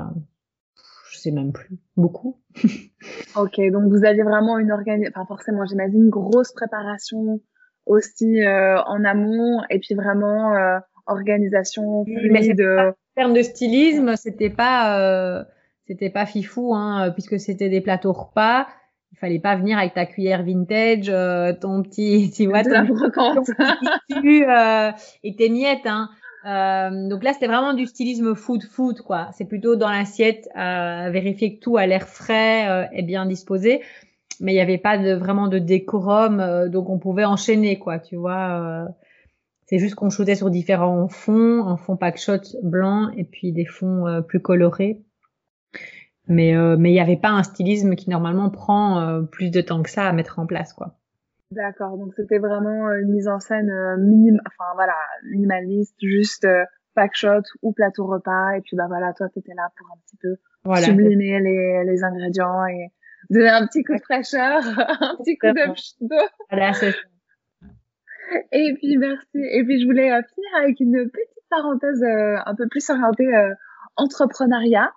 [SPEAKER 2] Je sais même plus. Beaucoup.
[SPEAKER 3] ok, donc vous aviez vraiment une organisation, enfin forcément j'imagine une grosse préparation aussi euh, en amont et puis vraiment euh, organisation fluide.
[SPEAKER 2] en termes de stylisme, c'était pas c'était pas fifou, hein, euh, puisque c'était des plateaux repas. Il fallait pas venir avec ta cuillère vintage, euh, ton petit, tu vois, ton,
[SPEAKER 3] ton
[SPEAKER 2] euh, et tes miettes. Hein. Euh, donc là, c'était vraiment du stylisme food food, quoi. C'est plutôt dans l'assiette, euh, vérifier que tout a l'air frais et bien disposé. Mais il n'y avait pas de vraiment de décorum, donc on pouvait enchaîner, quoi. Tu vois. c'est juste qu'on shootait sur différents fonds, un fond pack shot blanc et puis des fonds plus colorés. Mais euh, mais il n'y avait pas un stylisme qui normalement prend euh, plus de temps que ça à mettre en place quoi.
[SPEAKER 3] D'accord, donc c'était vraiment euh, une mise en scène minim, enfin voilà, minimaliste, juste pack shot ou plateau repas et puis bah voilà, toi t'étais là pour un petit peu voilà, sublimer les, les ingrédients et donner un petit coup de fraîcheur, un petit coup d'eau.
[SPEAKER 2] Voilà, c'est
[SPEAKER 3] Et puis merci. Et puis je voulais finir avec une petite parenthèse un peu plus orientée entrepreneuriat.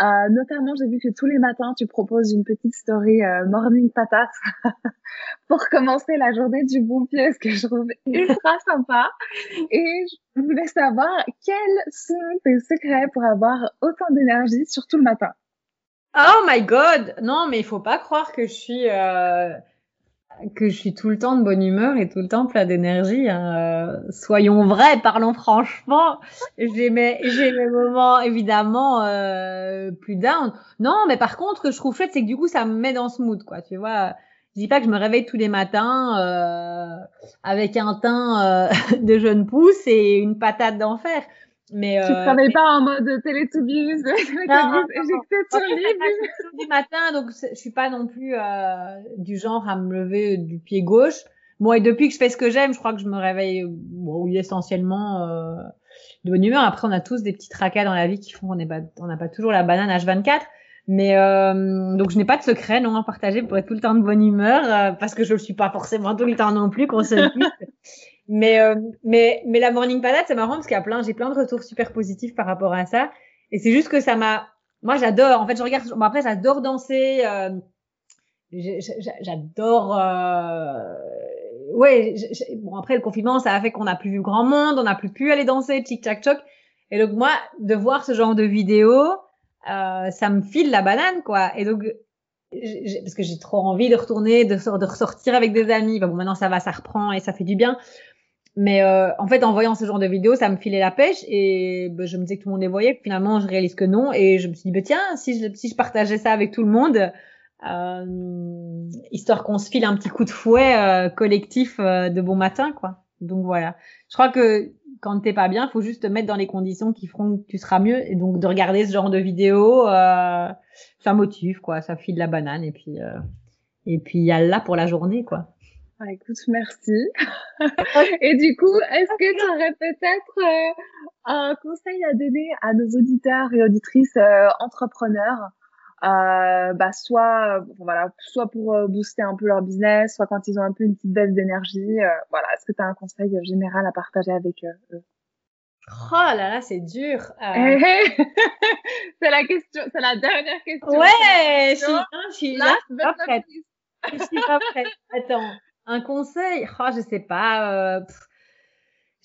[SPEAKER 3] Euh, notamment, j'ai vu que tous les matins, tu proposes une petite story euh, morning patate pour commencer la journée du bon pied, ce que je trouve ultra sympa. Et je voulais savoir quels sont tes secrets pour avoir autant d'énergie, surtout le matin?
[SPEAKER 2] Oh my god Non, mais il faut pas croire que je suis euh, que je suis tout le temps de bonne humeur et tout le temps plein d'énergie. Hein. Euh, soyons vrais, parlons franchement. J'ai mes j'ai moments évidemment euh, plus down. Non, mais par contre, ce que je trouve chouette, c'est que du coup, ça me met dans ce mood, quoi. Tu vois. Je dis pas que je me réveille tous les matins euh, avec un teint euh, de jeune pousse et une patate d'enfer.
[SPEAKER 3] Mais tu euh, travailles pas en mode Teletubbies,
[SPEAKER 2] sur du matin, donc je suis pas non plus euh, du genre à me lever du pied gauche. Bon, et depuis que je fais ce que j'aime, je crois que je me réveille, bon, oui, essentiellement euh, de bonne humeur. Après, on a tous des petits tracas dans la vie qui font qu'on n'a pas toujours la banane H24. Mais euh, donc je n'ai pas de secret non à partager pour être tout le temps de bonne humeur euh, parce que je le suis pas forcément tout le temps non plus qu'on se mais, euh, mais, mais la morning patate, c'est marrant parce qu'il y a plein, j'ai plein de retours super positifs par rapport à ça. Et c'est juste que ça m'a, moi j'adore, en fait je regarde, bon après j'adore danser, euh, j'adore, euh, ouais, bon après le confinement ça a fait qu'on a plus vu grand monde, on n'a plus pu aller danser, tic tac choc. Et donc moi, de voir ce genre de vidéo, euh, ça me file la banane quoi. Et donc parce que j'ai trop envie de retourner, de, de ressortir avec des amis. bon, maintenant ça va, ça reprend et ça fait du bien. Mais euh, en fait, en voyant ce genre de vidéos, ça me filait la pêche et bah, je me disais que tout le monde les voyait. Finalement, je réalise que non et je me suis dit, bah, tiens, si je, si je partageais ça avec tout le monde, euh, histoire qu'on se file un petit coup de fouet euh, collectif euh, de bon matin, quoi. Donc voilà. Je crois que quand t'es pas bien, faut juste te mettre dans les conditions qui feront que tu seras mieux. Et donc de regarder ce genre de vidéos, euh, ça motive, quoi. Ça file la banane et puis et puis y a là pour la journée, quoi.
[SPEAKER 3] Ah, écoute, merci. et du coup, est-ce que tu aurais peut-être euh, un conseil à donner à nos auditeurs et auditrices euh, entrepreneurs, euh, bah, soit, voilà, soit pour booster un peu leur business, soit quand ils ont un peu une petite baisse d'énergie. voilà, est-ce que tu as un conseil général à partager avec eux?
[SPEAKER 2] Oh là là, c'est dur.
[SPEAKER 3] c'est la question, c'est la dernière question.
[SPEAKER 2] Ouais, je suis, je suis là, je suis pas prête. Je suis pas prête. Attends. Un conseil, oh, je sais pas. Euh,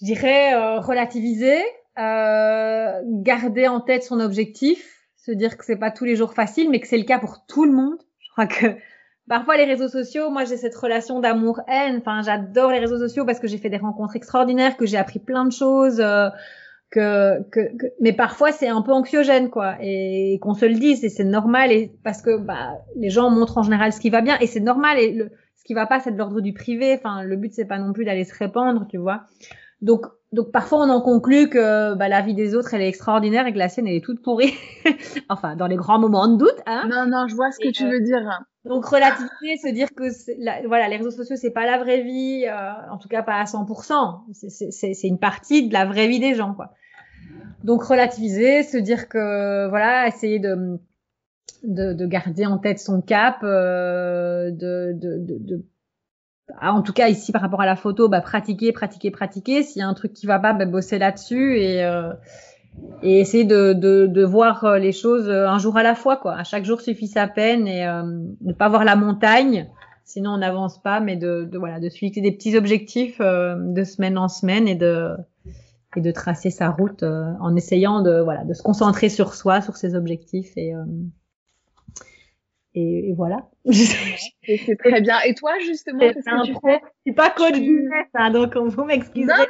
[SPEAKER 2] je dirais euh, relativiser, euh, garder en tête son objectif, se dire que c'est pas tous les jours facile, mais que c'est le cas pour tout le monde. Je crois que parfois les réseaux sociaux, moi j'ai cette relation d'amour-haine. Enfin, j'adore les réseaux sociaux parce que j'ai fait des rencontres extraordinaires, que j'ai appris plein de choses. Que, mais parfois c'est un peu anxiogène quoi et qu'on se le dise et c'est normal et parce que bah les gens montrent en général ce qui va bien et c'est normal et le, qui va pas, c'est de l'ordre du privé. Enfin, le but c'est pas non plus d'aller se répandre, tu vois. Donc, donc parfois on en conclut que bah, la vie des autres elle est extraordinaire et que la sienne elle est toute pourrie. enfin, dans les grands moments de doute. Hein.
[SPEAKER 3] Non, non, je vois ce que tu veux dire.
[SPEAKER 2] Donc relativiser, se dire que voilà, les réseaux sociaux c'est pas la vraie vie, euh, en tout cas pas à 100%. C'est une partie de la vraie vie des gens, quoi. Donc relativiser, se dire que voilà, essayer de de, de, garder en tête son cap, euh, de, de, de, ah, en tout cas ici par rapport à la photo, bah, pratiquer, pratiquer, pratiquer. S'il y a un truc qui va pas, bah, bosser là-dessus et, euh, et essayer de, voir euh, les choses euh, un jour à la fois. Quoi. À chaque jour suffit sa peine et euh, ne pas voir la montagne, sinon on n'avance pas, mais de, voilà, de suivre des petits objectifs euh, de semaine en semaine et de et de tracer sa route en essayant de voilà de se concentrer sur soi, sur ses objectifs et et, voilà.
[SPEAKER 3] c'est très bien. Et toi, justement,
[SPEAKER 2] qu'est-ce que tu fais? C'est pas coach business, hein, donc vous m'excusez.
[SPEAKER 3] Non, non.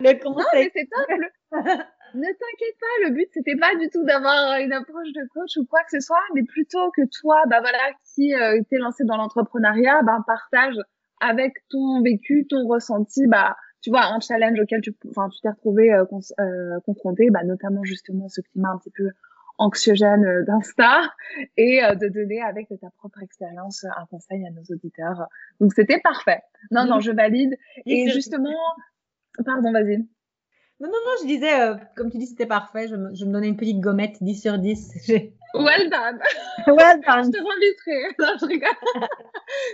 [SPEAKER 3] Le conseil. Non, mais c'est top. ne t'inquiète pas, le but c'était pas du tout d'avoir une approche de coach ou quoi que ce soit, mais plutôt que toi, bah voilà, qui euh, t'es lancé dans l'entrepreneuriat, bah partage avec ton vécu, ton ressenti, bah tu vois un challenge auquel tu, enfin tu t'es retrouvé euh, euh, confronté, bah notamment justement ce climat un petit peu anxiogène euh, d'Insta et euh, de donner avec ta propre expérience un conseil à nos auditeurs. Donc c'était parfait. Non, non, je valide. Et justement, pardon, vas-y.
[SPEAKER 2] Non, non, non, je disais, euh, comme tu dis, c'était parfait. Je me, je me, donnais une petite gommette 10 sur 10.
[SPEAKER 3] Well done.
[SPEAKER 2] well done.
[SPEAKER 3] je te remettrai. Non, je rigole.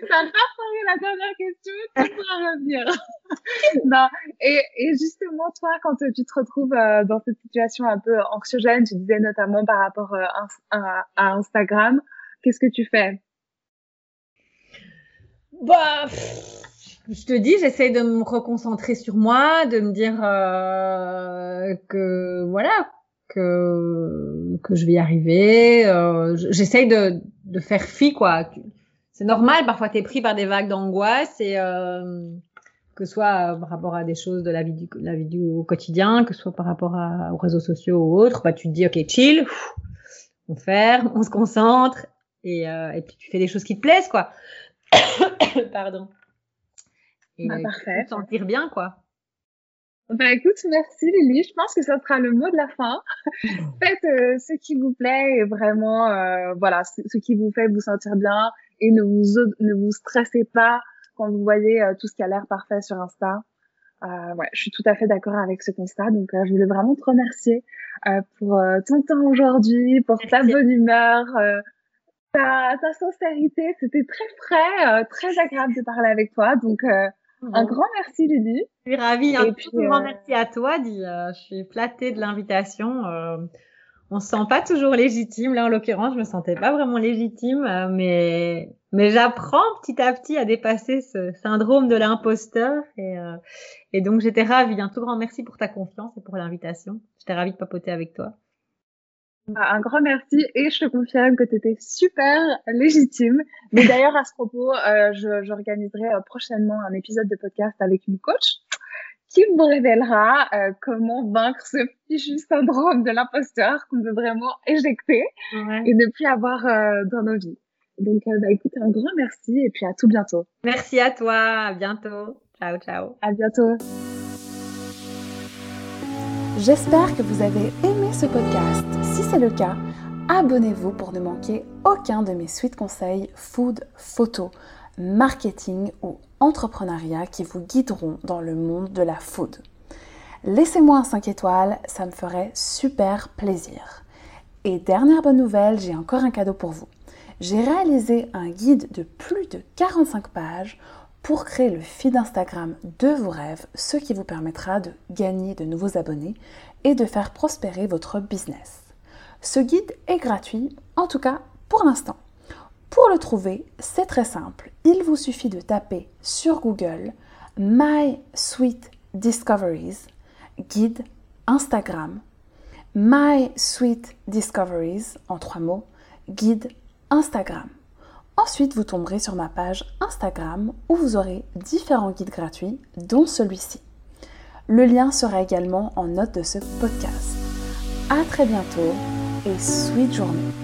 [SPEAKER 3] Pas parlé la dernière question, tu pourras revenir. non. Et, et, justement, toi, quand tu te retrouves euh, dans cette situation un peu anxiogène, tu disais notamment par rapport euh, à, à, Instagram, qu'est-ce que tu fais?
[SPEAKER 2] Bah je te dis, j'essaie de me reconcentrer sur moi, de me dire euh, que voilà, que que je vais y arriver. Euh, j'essaie de de faire fi quoi. C'est normal, parfois tu es pris par des vagues d'angoisse et euh, que ce soit par rapport à des choses de la vie du la vie du quotidien, que ce soit par rapport à, aux réseaux sociaux ou autres, bah tu te dis ok chill, on ferme, on se concentre et euh, et puis tu fais des choses qui te plaisent quoi. Pardon.
[SPEAKER 3] Et bah, parfait.
[SPEAKER 2] sentir bien, quoi.
[SPEAKER 3] Bah écoute, merci Lily. Je pense que ça sera le mot de la fin. Faites euh, ce qui vous plaît et vraiment, euh, voilà, ce, qui vous fait vous sentir bien et ne vous ne vous stressez pas quand vous voyez euh, tout ce qui a l'air parfait sur Insta. Euh, ouais, je suis tout à fait d'accord avec ce constat. Donc, je voulais vraiment te remercier pour ton temps aujourd'hui, pour ta bonne humeur, ta, ta sincérité. C'était très frais, très agréable de parler avec toi. Donc un grand merci, Lily.
[SPEAKER 2] Je suis ravie. Un tout grand euh, merci à toi. Euh, je suis flattée de l'invitation. Euh, on se sent pas toujours légitime. Là, en l'occurrence, je me sentais pas vraiment légitime, mais mais j'apprends petit à petit à dépasser ce syndrome de l'imposteur et et donc j'étais ravie. Un tout grand merci pour ta confiance et pour l'invitation. J'étais ravie de papoter avec toi.
[SPEAKER 3] Bah, un grand merci et je te confirme que tu étais super légitime. Mais d'ailleurs, à ce propos, euh, j'organiserai euh, prochainement un épisode de podcast avec une coach qui vous révélera euh, comment vaincre ce fichu syndrome de l'imposteur qu'on veut vraiment éjecter et ne plus avoir euh, dans nos vies. Donc, bah, écoute, un grand merci et puis à tout bientôt.
[SPEAKER 2] Merci à toi, à bientôt. Ciao, ciao.
[SPEAKER 3] À bientôt.
[SPEAKER 1] J'espère que vous avez aimé ce podcast. Si c'est le cas, abonnez-vous pour ne manquer aucun de mes suites conseils food, photo, marketing ou entrepreneuriat qui vous guideront dans le monde de la food. Laissez-moi un 5 étoiles, ça me ferait super plaisir. Et dernière bonne nouvelle, j'ai encore un cadeau pour vous. J'ai réalisé un guide de plus de 45 pages pour créer le feed Instagram de vos rêves, ce qui vous permettra de gagner de nouveaux abonnés et de faire prospérer votre business. Ce guide est gratuit, en tout cas pour l'instant. Pour le trouver, c'est très simple. Il vous suffit de taper sur Google My Sweet Discoveries, guide Instagram. My Sweet Discoveries, en trois mots, guide Instagram. Ensuite, vous tomberez sur ma page Instagram où vous aurez différents guides gratuits, dont celui-ci. Le lien sera également en note de ce podcast. À très bientôt et sweet journée.